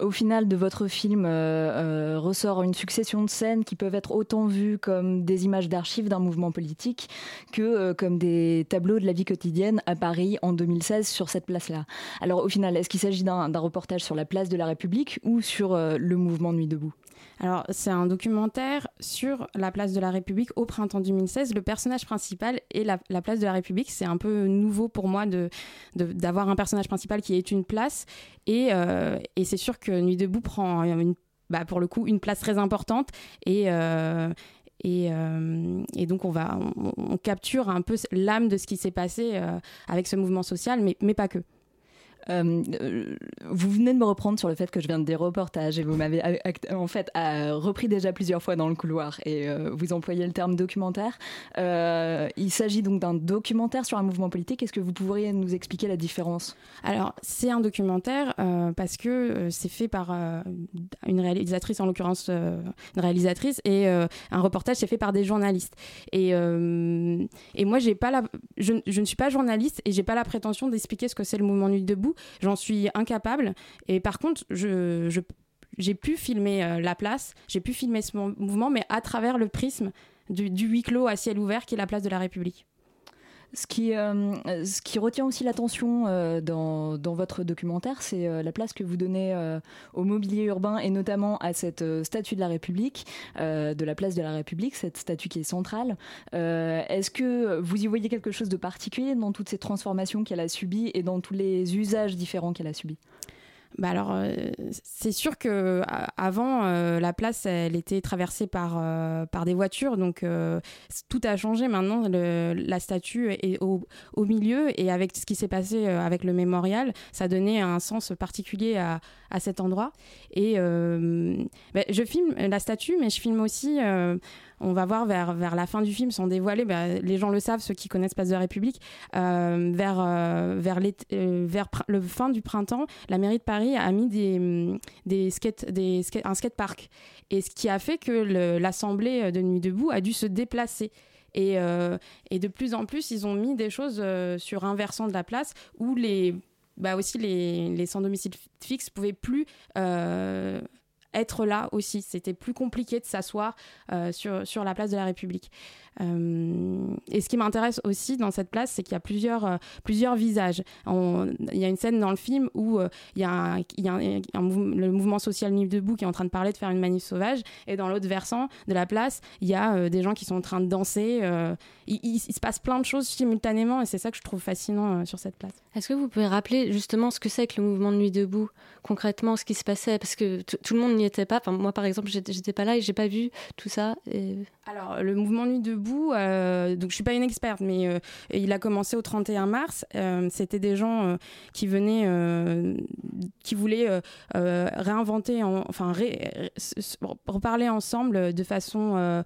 [SPEAKER 22] Au final de votre film ressort une succession de scènes qui peuvent être autant vues comme des images d'archives d'un mouvement politique que comme des tableaux de la vie quotidienne à Paris en 2016 sur cette place-là. Alors au final, est-ce qu'il s'agit d'un reportage sur la place de la République ou sur le mouvement Nuit debout?
[SPEAKER 21] Alors, c'est un documentaire sur la place de la République au printemps 2016. Le personnage principal est la, la place de la République. C'est un peu nouveau pour moi de, d'avoir un personnage principal qui est une place. Et, euh, et c'est sûr que Nuit debout prend bah, pour le coup une place très importante. Et. euh, et, euh, et donc on va on, capture un peu l'âme de ce qui s'est passé avec ce mouvement social, mais, mais pas que.
[SPEAKER 22] Euh, euh, vous venez de me reprendre sur le fait que je viens de des reportages et vous m'avez en fait repris déjà plusieurs fois dans le couloir et euh, vous employez le terme documentaire. Il s'agit donc d'un documentaire sur un mouvement politique. Est-ce que vous pourriez nous expliquer la différence?
[SPEAKER 21] Alors, c'est un documentaire parce que c'est fait par une réalisatrice, en l'occurrence une réalisatrice, et un reportage c'est fait par des journalistes. Et, et moi, pas la, je, je ne suis pas journaliste et j'ai pas la prétention d'expliquer ce que c'est le mouvement Nuit debout. J'en suis incapable. Et par contre, j'ai pu filmer euh, la place, j'ai pu filmer ce mou- mouvement, mais à travers le prisme du huis clos à ciel ouvert qui est la place de la République.
[SPEAKER 22] Ce qui, euh, ce qui retient aussi l'attention euh, dans, votre documentaire, c'est euh, la place que vous donnez au mobilier urbain et notamment à cette statue de la République, de la place de la République, cette statue qui est centrale. Est-ce que vous y voyez quelque chose de particulier dans toutes ces transformations qu'elle a subies et dans tous les usages différents qu'elle a subis?
[SPEAKER 21] Bah alors, euh, c'est sûr que avant euh, la place, elle était traversée par euh, par des voitures, donc tout a changé. Maintenant, la statue est au, au milieu et avec ce qui s'est passé avec le mémorial, ça donnait un sens particulier à, à cet endroit. Et bah, je filme la statue, mais je filme aussi. On va voir vers, vers la fin du film, sans dévoiler, bah, les gens le savent, ceux qui connaissent Place de la République, euh, vers, euh, vers, euh, le fin du printemps, la mairie de Paris a mis des, hum, des skate, des skate- un skatepark. Et ce qui a fait que l'Assemblée de Nuit debout a dû se déplacer. Et, et de plus en plus, ils ont mis des choses sur un versant de la place où les, bah aussi les, les sans domicile fixe pouvaient plus être là aussi. C'était plus compliqué de s'asseoir euh, sur, sur la place de la République. Euh, et ce qui m'intéresse aussi dans cette place, c'est qu'il y a plusieurs, euh, plusieurs visages. On- Il y a une scène dans le film où euh, il y a, un, il y a un- un mouve- le mouvement social Nuit debout qui est en train de parler de faire une manif sauvage, et dans l'autre versant de la place, il y a des gens qui sont en train de danser. il, il- il se passe plein de choses simultanément, et c'est ça que je trouve fascinant sur cette place.
[SPEAKER 6] Est-ce que vous pouvez rappeler justement ce que c'est que le mouvement de Nuit debout, concrètement ce qui se passait? Parce que tout le monde n'y n'étaient pas. Enfin, moi, par exemple, j'étais j'étais pas là et j'ai pas vu tout ça. Et...
[SPEAKER 21] Alors, le mouvement Nuit debout, euh, donc je suis pas une experte, mais euh, il a commencé au 31 mars. Euh, C'était des gens euh, qui venaient, qui voulaient réinventer, en- enfin ré- reparler ensemble de façon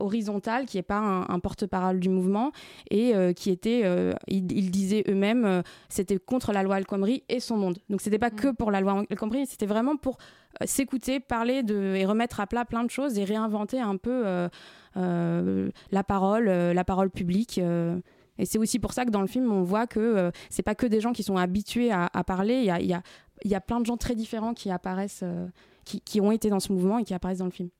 [SPEAKER 21] horizontale, qui n'est pas un, un porte-parole du mouvement, et qui était, ils, ils disaient eux-mêmes, c'était contre la loi El Khomri et son monde. Donc c'était pas que pour la loi El Khomri, c'était vraiment pour s'écouter, parler de, et remettre à plat plein de choses et réinventer un peu euh, la parole, euh, la parole publique. euh. et c'est aussi pour ça que dans le film, on voit que euh, c'est pas que des gens qui sont habitués à, parler. Il y a, y, a, y a plein de gens très différents qui apparaissent, euh, qui, qui ont été dans ce mouvement et qui apparaissent dans le film.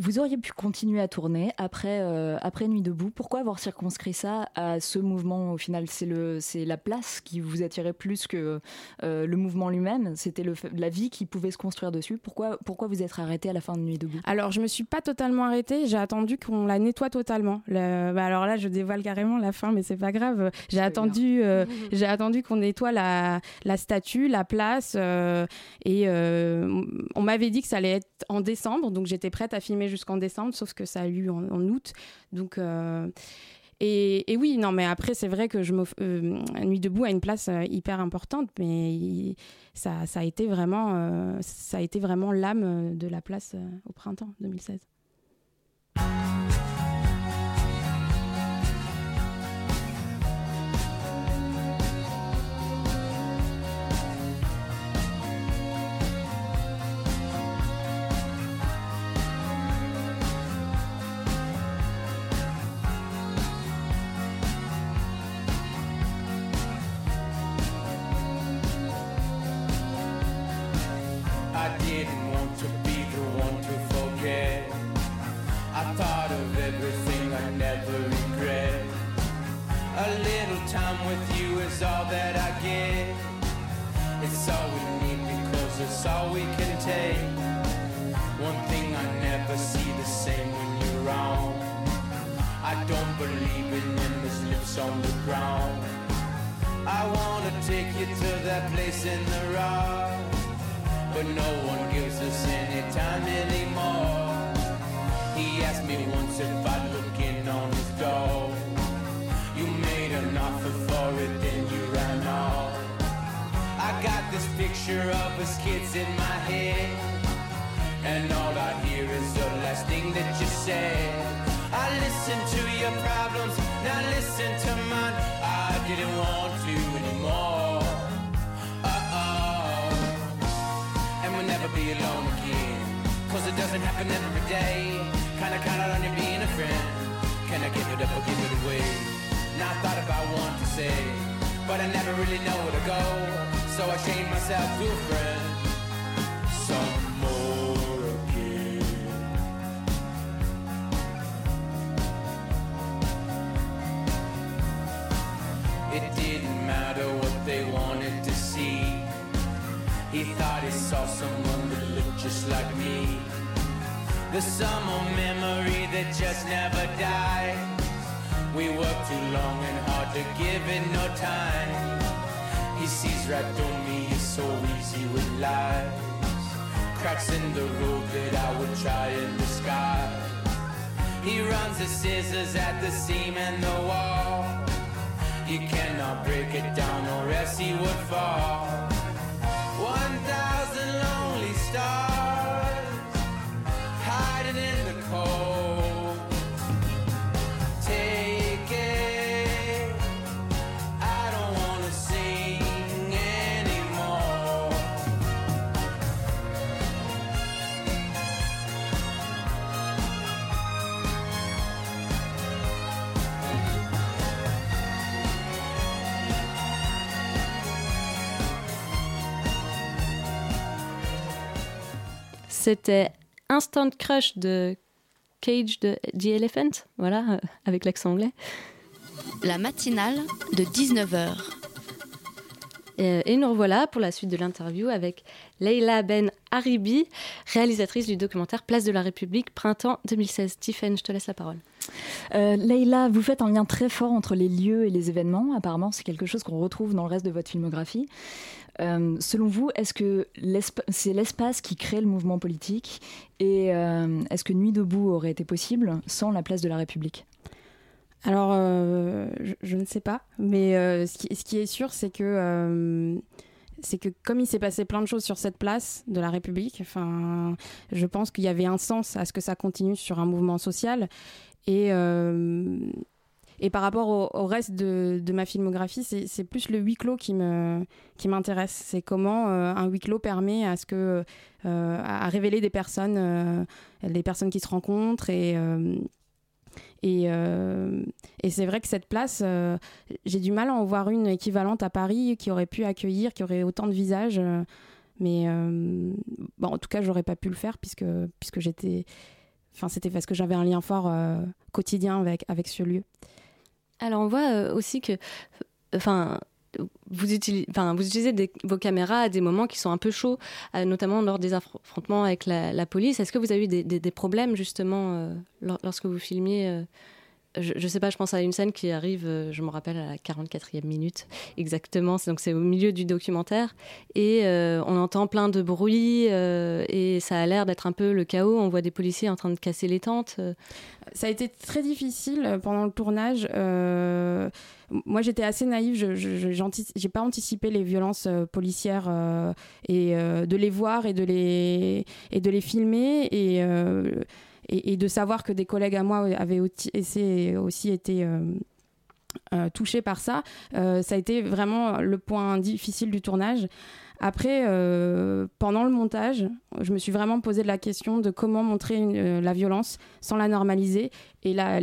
[SPEAKER 22] Vous auriez pu continuer à tourner après, euh, après Nuit debout. Pourquoi avoir circonscrit ça à ce mouvement Au final, c'est le- c'est la place qui vous attirait plus que euh, le mouvement lui-même? C'était le la vie qui pouvait se construire dessus. Pourquoi, pourquoi vous êtes arrêté à la fin de Nuit debout?
[SPEAKER 21] Alors, je me suis pas totalement arrêtée. J'ai attendu qu'on la nettoie totalement. Le- bah, alors là, je dévoile carrément la fin, mais c'est pas grave. J'ai attendu, euh, j'ai attendu qu'on nettoie la, la statue, la place, et on m'avait dit que ça allait être en décembre, donc j'étais prête à filmer jusqu'en décembre, sauf que ça a eu en, en août. Donc euh, et, oui, non, mais après, c'est vrai que je euh, Nuit debout a une place euh, hyper importante, mais ça, ça a été vraiment, euh, ça a été vraiment l'âme de la place au printemps 2016.
[SPEAKER 18] That place in the rock but no one gives us any time anymore. He asked me once if I'd look in on his door. You made an offer for it, then you ran off. I got this picture of us kids in my head, and all I hear is the last thing that you said. I listened to your problems, now listen to mine. I didn't want to alone again. Cause it doesn't happen every day. Kinda count on you being a friend. Can I give it up or give it away? Now I thought about one to say, but I never really know where to go. So I chained myself to a friend. Some more again. It didn't matter what they wanted thought he saw someone that looked just like me. The summer memory that just never dies. We worked too long and hard to give it no time. He sees right through me, it's so easy with lies. Cracks in the road that I would try and disguise. He runs the scissors at the seam and the wall. You cannot break it down or else he would fall.
[SPEAKER 6] C'était Instant Crush de Cage de The Elephant, voilà, euh, avec l'accent anglais.
[SPEAKER 1] La matinale de 19h.
[SPEAKER 6] Euh, Et nous revoilà pour la suite de l'interview avec Leila Ben Haribi, réalisatrice du documentaire Place de la République, printemps 2016. Tiffen, je te laisse la parole.
[SPEAKER 22] Euh, Leïla, vous faites un lien très fort entre les lieux et les événements. Apparemment, c'est quelque chose qu'on retrouve dans le reste de votre filmographie. Euh, selon vous, est-ce que c'est l'espace qui crée le mouvement politique Et euh, est-ce que Nuit debout aurait été possible sans la place de la République?
[SPEAKER 21] Alors, euh, je, ne sais pas, mais ce, qui, est sûr, c'est que, comme il s'est passé plein de choses sur cette place de la République, enfin, je pense qu'il y avait un sens à ce que ça continue sur un mouvement social. Et, et par rapport au, reste de, ma filmographie, c'est plus le huis clos qui m'intéresse. C'est comment euh, un huis clos permet à ce que euh, à révéler des personnes, euh, les personnes qui se rencontrent et euh, euh, c'est vrai que cette place, euh, j'ai du mal à en voir une équivalente à Paris qui aurait pu accueillir, qui aurait autant de visages. euh, mais euh, en tout cas, j'aurais pas pu le faire puisque, puisque j'étais. Enfin, c'était parce que j'avais un lien fort euh, quotidien avec, avec ce lieu.
[SPEAKER 6] Alors on voit euh, aussi que, utilisez, enfin, vous utilisez vos caméras à des moments qui sont un peu chauds, euh, notamment lors des affrontements avec la, police. Est-ce que vous avez eu des, problèmes justement euh, lor- lorsque vous filmiez euh, je, sais pas, je pense à une scène qui arrive, euh, je me rappelle, à la 44e minute exactement. Donc c'est au milieu du documentaire et euh, on entend plein de bruit euh, et ça a l'air d'être un peu le chaos. On voit des policiers en train de casser les tentes. euh.
[SPEAKER 21] Ça a été très difficile pendant le tournage. Moi, j'étais assez naïve. Je j'ai pas anticipé les violences policières et de les voir et de les et de les filmer et et, de savoir que des collègues à moi avaient aussi, aussi été euh, euh, touchés par ça. Euh, ça a été vraiment le point difficile du tournage. Après, euh, pendant le montage, je me suis vraiment posé la question de comment montrer une- euh, la violence sans la normaliser. Et là,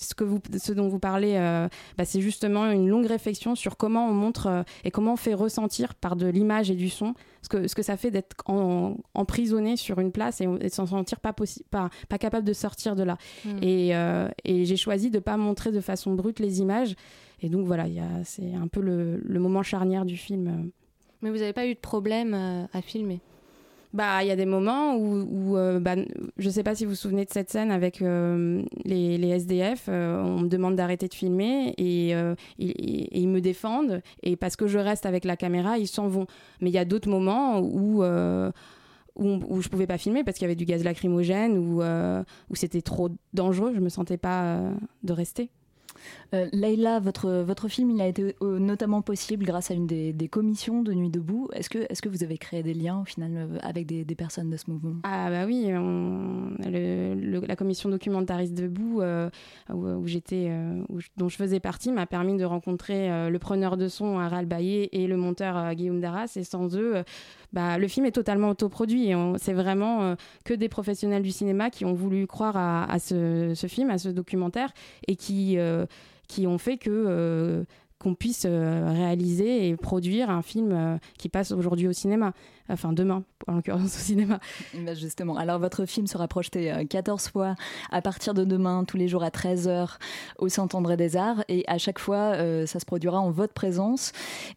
[SPEAKER 21] ce, que vous, ce dont vous parlez, euh, bah, c'est justement une longue réflexion sur comment on montre et comment on fait ressentir par de l'image et du son ce que, ce que ça fait d'être en- emprisonné sur une place et, de s'en sentir pas, pas, pas capable de sortir de là.
[SPEAKER 6] Mm.
[SPEAKER 21] Et, et j'ai choisi de pas montrer de façon brute les images. Et donc voilà, c'est un peu le, le moment charnière du film.
[SPEAKER 6] Mais vous n'avez pas eu de problème euh, à filmer?
[SPEAKER 21] Bah, il y a des moments où, euh, bah, je sais pas si vous vous souvenez de cette scène avec euh, les, SDF, on me demande d'arrêter de filmer et, ils me défendent et parce que je reste avec la caméra, ils s'en vont. Mais il y a d'autres moments où où, où je pouvais pas filmer parce qu'il y avait du gaz lacrymogène ou où c'était trop dangereux, je me sentais pas de rester.
[SPEAKER 22] Euh, Leïla, votre, votre film, il a été euh, notamment possible grâce à une des, commissions de Nuit debout. Est-ce que, est que vous avez créé des liens au final euh, avec des, personnes de ce mouvement?
[SPEAKER 21] Ah bah oui, la commission documentariste debout euh, où, j'étais, dont je faisais partie, m'a permis de rencontrer le preneur de son Harald Baillet et le monteur Guillaume Darras. Et sans eux, bah, le film est totalement autoproduit. C'est vraiment que des professionnels du cinéma qui ont voulu croire à, ce, film, à ce documentaire, et qui, qui ont fait que euh, qu'on puisse euh, réaliser et produire un film euh, qui passe aujourd'hui au cinéma. Enfin, demain, en l'occurrence au cinéma.
[SPEAKER 22] Bah, Justement, alors votre film sera projeté euh, 14 fois à partir de demain, tous les jours à 13h au Saint-André des Arts. Et à chaque fois, euh, ça se produira en votre présence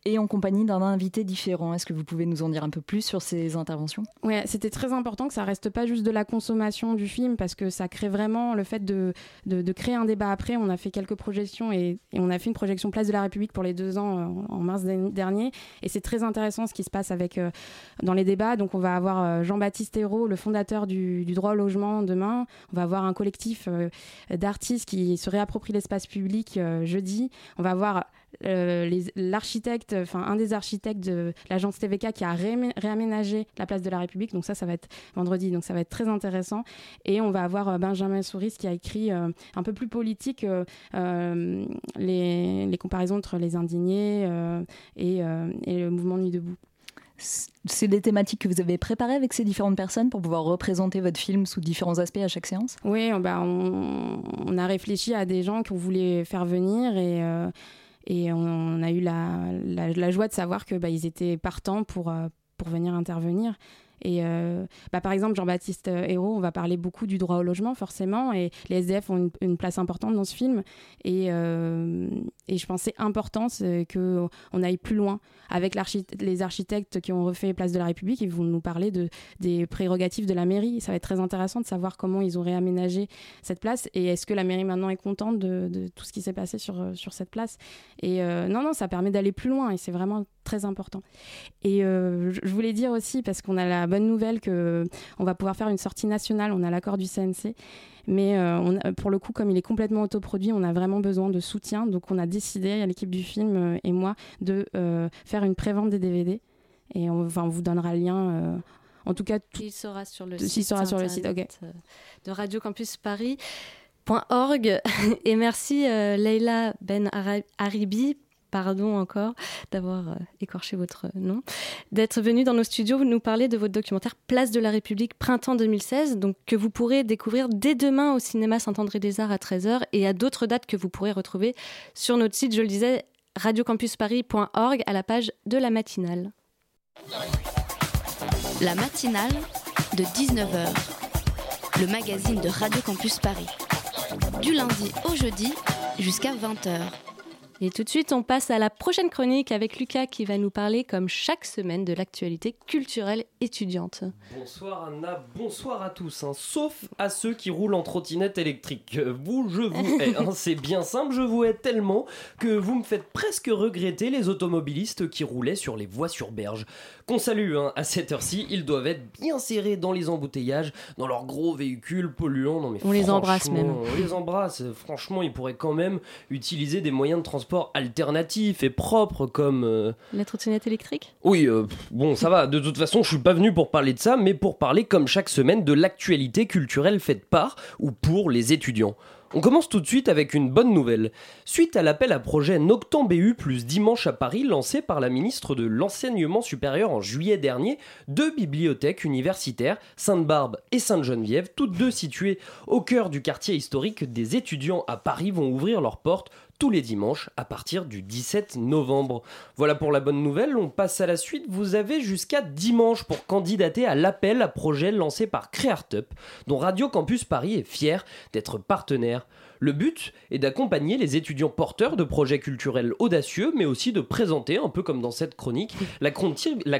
[SPEAKER 22] et en compagnie d'un invité différent. Est-ce que vous pouvez nous en dire un peu plus sur ces interventions?
[SPEAKER 21] Ouais, c'était très important que ça reste pas juste de la consommation du film parce que ça crée vraiment le fait de, de, de créer un débat après. On a fait quelques projections et, et on a fait une projection Place de la République pour les deux ans euh, en mars dernier. Et c'est très intéressant ce qui se passe avec euh, dans les débats. Donc on va avoir euh, Jean-Baptiste Hérault, le fondateur du, droit au logement demain. On va avoir un collectif d'artistes qui se réapproprient l'espace public jeudi. On va avoir l'architecte, enfin un des architectes de l'agence TVK qui a réamé- réaménagé la place de la République. Donc ça, ça va être vendredi. Donc ça va être très intéressant. Et on va avoir euh, Benjamin Souris qui a écrit euh, un peu plus politique euh, euh, les, les comparaisons entre les indignés euh, et, euh, et le mouvement Nuit debout.
[SPEAKER 22] C'est des thématiques que vous avez préparées avec ces différentes personnes pour pouvoir représenter votre film sous différents aspects à chaque séance?
[SPEAKER 21] Oui, bah, on, on a réfléchi à des gens qu'on voulait faire venir et, euh, et on a eu la, joie de savoir que bah, ils étaient partants pour, euh, pour venir intervenir. Et euh, bah, par exemple, Jean-Baptiste Hérault, on va parler beaucoup du droit au logement, forcément, et les SDF ont une, place importante dans ce film. Et, euh, et je pense c'est important que on aille plus loin avec les architectes qui ont refait Place de la République. Ils vont nous parler de, des prérogatives de la mairie. Ça va être très intéressant de savoir comment ils ont réaménagé cette place et est-ce que la mairie maintenant est contente de, tout ce qui s'est passé sur, sur cette place? Et euh, non, non, ça permet d'aller plus loin et c'est vraiment très important. Et euh, je voulais dire aussi, parce qu'on a la bonne nouvelle que on va pouvoir faire une sortie nationale, on a l'accord du CNC, mais euh, on a- pour le coup, comme il est complètement autoproduit, on a vraiment besoin de soutien. Donc on a décidé, à l'équipe du film euh, et moi, de euh, faire une prévente des DVD. Et on, enfin, on vous donnera le lien. en tout cas, tout,
[SPEAKER 6] Il sera sur le
[SPEAKER 21] Il
[SPEAKER 6] site.
[SPEAKER 21] sera sur le site,
[SPEAKER 6] internet, De Radio Campus Paris. .org et merci euh, Leila Ben Haribi pardon encore d'avoir euh, écorché votre nom d'être venue dans nos studios nous parler de votre documentaire Place de la République printemps 2016 donc que vous pourrez découvrir dès demain au cinéma Saint-André-des-Arts à 13h et à d'autres dates que vous pourrez retrouver sur notre site je le disais radiocampusparis.org à la page de la matinale
[SPEAKER 1] La matinale de 19h, le magazine de Radio Campus Paris. Du lundi au jeudi jusqu'à 20h.
[SPEAKER 6] Et tout de suite, on passe à la prochaine chronique avec Lucas qui va nous parler, comme chaque semaine, de l'actualité culturelle étudiante.
[SPEAKER 23] Bonsoir Anna, bonsoir à tous, hein, sauf à ceux qui roulent en trottinette électrique. Vous, je vous hais, hein, c'est bien simple, je vous hais tellement que vous me faites presque regretter les automobilistes qui roulaient sur les voies sur berge. Qu'on salue, hein, à cette heure-ci, ils doivent être bien serrés dans les embouteillages, dans leurs gros véhicules polluants. Non, mais
[SPEAKER 6] On les embrasse même.
[SPEAKER 23] On les embrasse, franchement, ils pourraient quand même utiliser des moyens de transport alternatifs et propres comme... euh,
[SPEAKER 6] La trottinette électrique
[SPEAKER 23] oui, euh, bon, ça va. De toute façon, je suis pas venu pour parler de ça, mais pour parler, comme chaque semaine, de l'actualité culturelle faite par ou pour les étudiants. On commence tout de suite avec une bonne nouvelle. Suite à l'appel à projet Noctambéu plus Dimanche à Paris lancé par la ministre de l'Enseignement supérieur en juillet dernier, deux bibliothèques universitaires, Sainte-Barbe et Sainte-Geneviève, toutes deux situées au cœur du quartier historique des étudiants à Paris, vont ouvrir leurs portes tous les dimanches à partir du 17 novembre. Voilà pour la bonne nouvelle, on passe à la suite. Vous avez jusqu'à dimanche pour candidater à l'appel à projet lancé par Créartup, dont Radio Campus Paris est fier d'être partenaire. Le but est d'accompagner les étudiants porteurs de projets culturels audacieux, mais aussi de présenter, un peu comme dans cette chronique, la,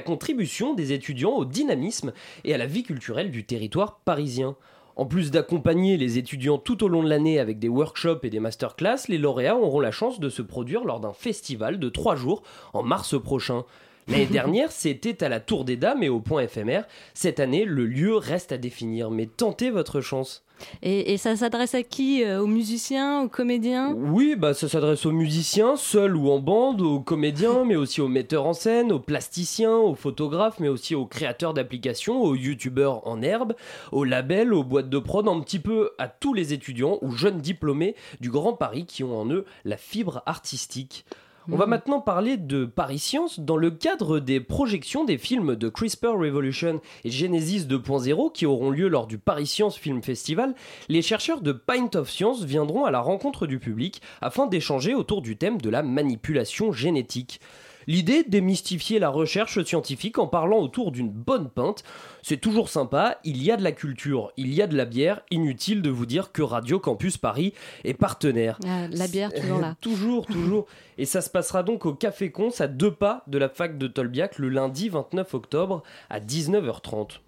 [SPEAKER 23] contribution des étudiants au dynamisme et à la vie culturelle du territoire parisien. En plus d'accompagner les étudiants tout au long de l'année avec des workshops et des masterclass, les lauréats auront la chance de se produire lors d'un festival de trois jours en mars prochain. L'année dernière, c'était à la Tour des Dames et au point éphémère. Cette année, le lieu reste à définir, mais tentez votre chance.
[SPEAKER 6] Et, ça s'adresse à qui Euh, Aux musiciens Aux comédiens?
[SPEAKER 23] Oui, bah ça s'adresse aux musiciens, seuls ou en bande, aux comédiens, mais aussi aux metteurs en scène, aux plasticiens, aux photographes, mais aussi aux créateurs d'applications, aux youtubeurs en herbe, aux labels, aux boîtes de prod, un petit peu à tous les étudiants ou jeunes diplômés du Grand Paris qui ont en eux la fibre artistique. On va
[SPEAKER 6] Mhm.
[SPEAKER 23] maintenant parler de Paris Science dans le cadre des projections des films de CRISPR Revolution et Genesis 2.0 qui auront lieu lors du Paris Science Film Festival. Les chercheurs de Pint of Science viendront à la rencontre du public afin d'échanger autour du thème de la manipulation génétique. L'idée démystifier la recherche scientifique en parlant autour d'une bonne pinte, c'est toujours sympa, il y a de la culture, il y a de la bière, inutile de vous dire que Radio Campus Paris est partenaire.
[SPEAKER 6] Ah, La bière, toujours là.
[SPEAKER 23] toujours, toujours. Et ça se passera donc au Café Cons, à deux pas de la fac de Tolbiac, le lundi 29 octobre à 19h30.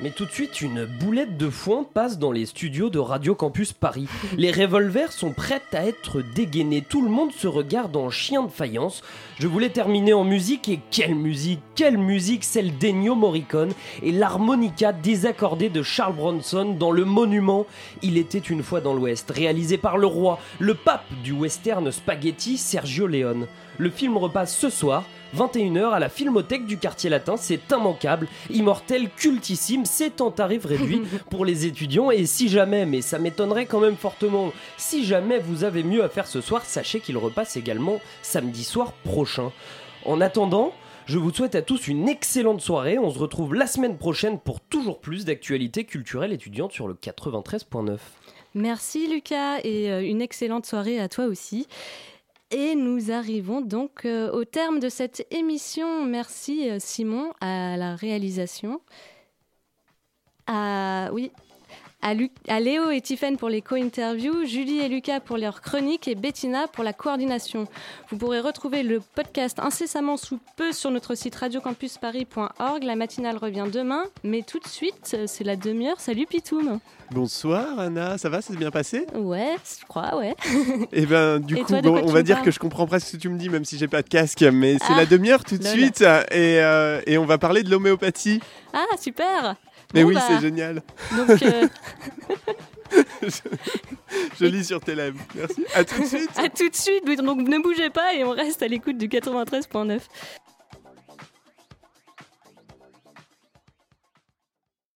[SPEAKER 23] Mais tout de suite, une boulette de foin passe dans les studios de Radio Campus Paris. Les revolvers sont prêts à être dégainés. Tout le monde se regarde en chien de faïence. Je voulais terminer en musique, et quelle musique Quelle musique Celle d'Ennio Morricone et l'harmonica désaccordée de Charles Bronson dans Le Monument. Il était une fois dans l'Ouest, réalisé par le roi, le pape du western spaghetti, Sergio Leone. Le film repasse ce soir, 21h à la Filmothèque du quartier latin, c'est immanquable, immortel, cultissime, c'est en tarif réduit pour les étudiants et si jamais, mais ça m'étonnerait quand même fortement, si jamais vous avez mieux à faire ce soir, sachez qu'il repasse également samedi soir prochain. En attendant, je vous souhaite à tous une excellente soirée, on se retrouve la semaine prochaine pour toujours plus d'actualités culturelles étudiantes sur le 93.9.
[SPEAKER 6] Merci Lucas et euh, une excellente soirée à toi aussi. Et nous arrivons donc euh, au terme de cette émission. Merci euh, Simon à la réalisation. Oui, À, Lu- à Léo et Tiffen pour les co-interviews, Julie et Lucas pour leurs chroniques et Bettina pour la coordination. Vous pourrez retrouver le podcast incessamment sous peu sur notre site radiocampusparis.org. La matinale revient demain, mais tout de suite, c'est la demi-heure. Salut Pitoum
[SPEAKER 24] Bonsoir Anna, ça va, ça s'est bien passé?
[SPEAKER 6] Ouais, je crois, ouais.
[SPEAKER 24] Eh ben du
[SPEAKER 6] Et
[SPEAKER 24] coup,
[SPEAKER 6] toi,
[SPEAKER 24] bon, on va dire que je comprends presque ce que tu me dis, même si j'ai pas de casque, mais c'est
[SPEAKER 6] Ah,
[SPEAKER 24] la demi-heure tout de suite, et, euh, et on va parler de l'homéopathie.
[SPEAKER 6] Ah, super
[SPEAKER 24] Mais
[SPEAKER 6] Bon,
[SPEAKER 24] oui,
[SPEAKER 6] bah,
[SPEAKER 24] c'est génial.
[SPEAKER 6] Donc, euh,
[SPEAKER 24] Je lis sur tes lèvres. Merci. À tout de suite.
[SPEAKER 6] à tout de suite, donc ne bougez pas et on reste à l'écoute du 93.9.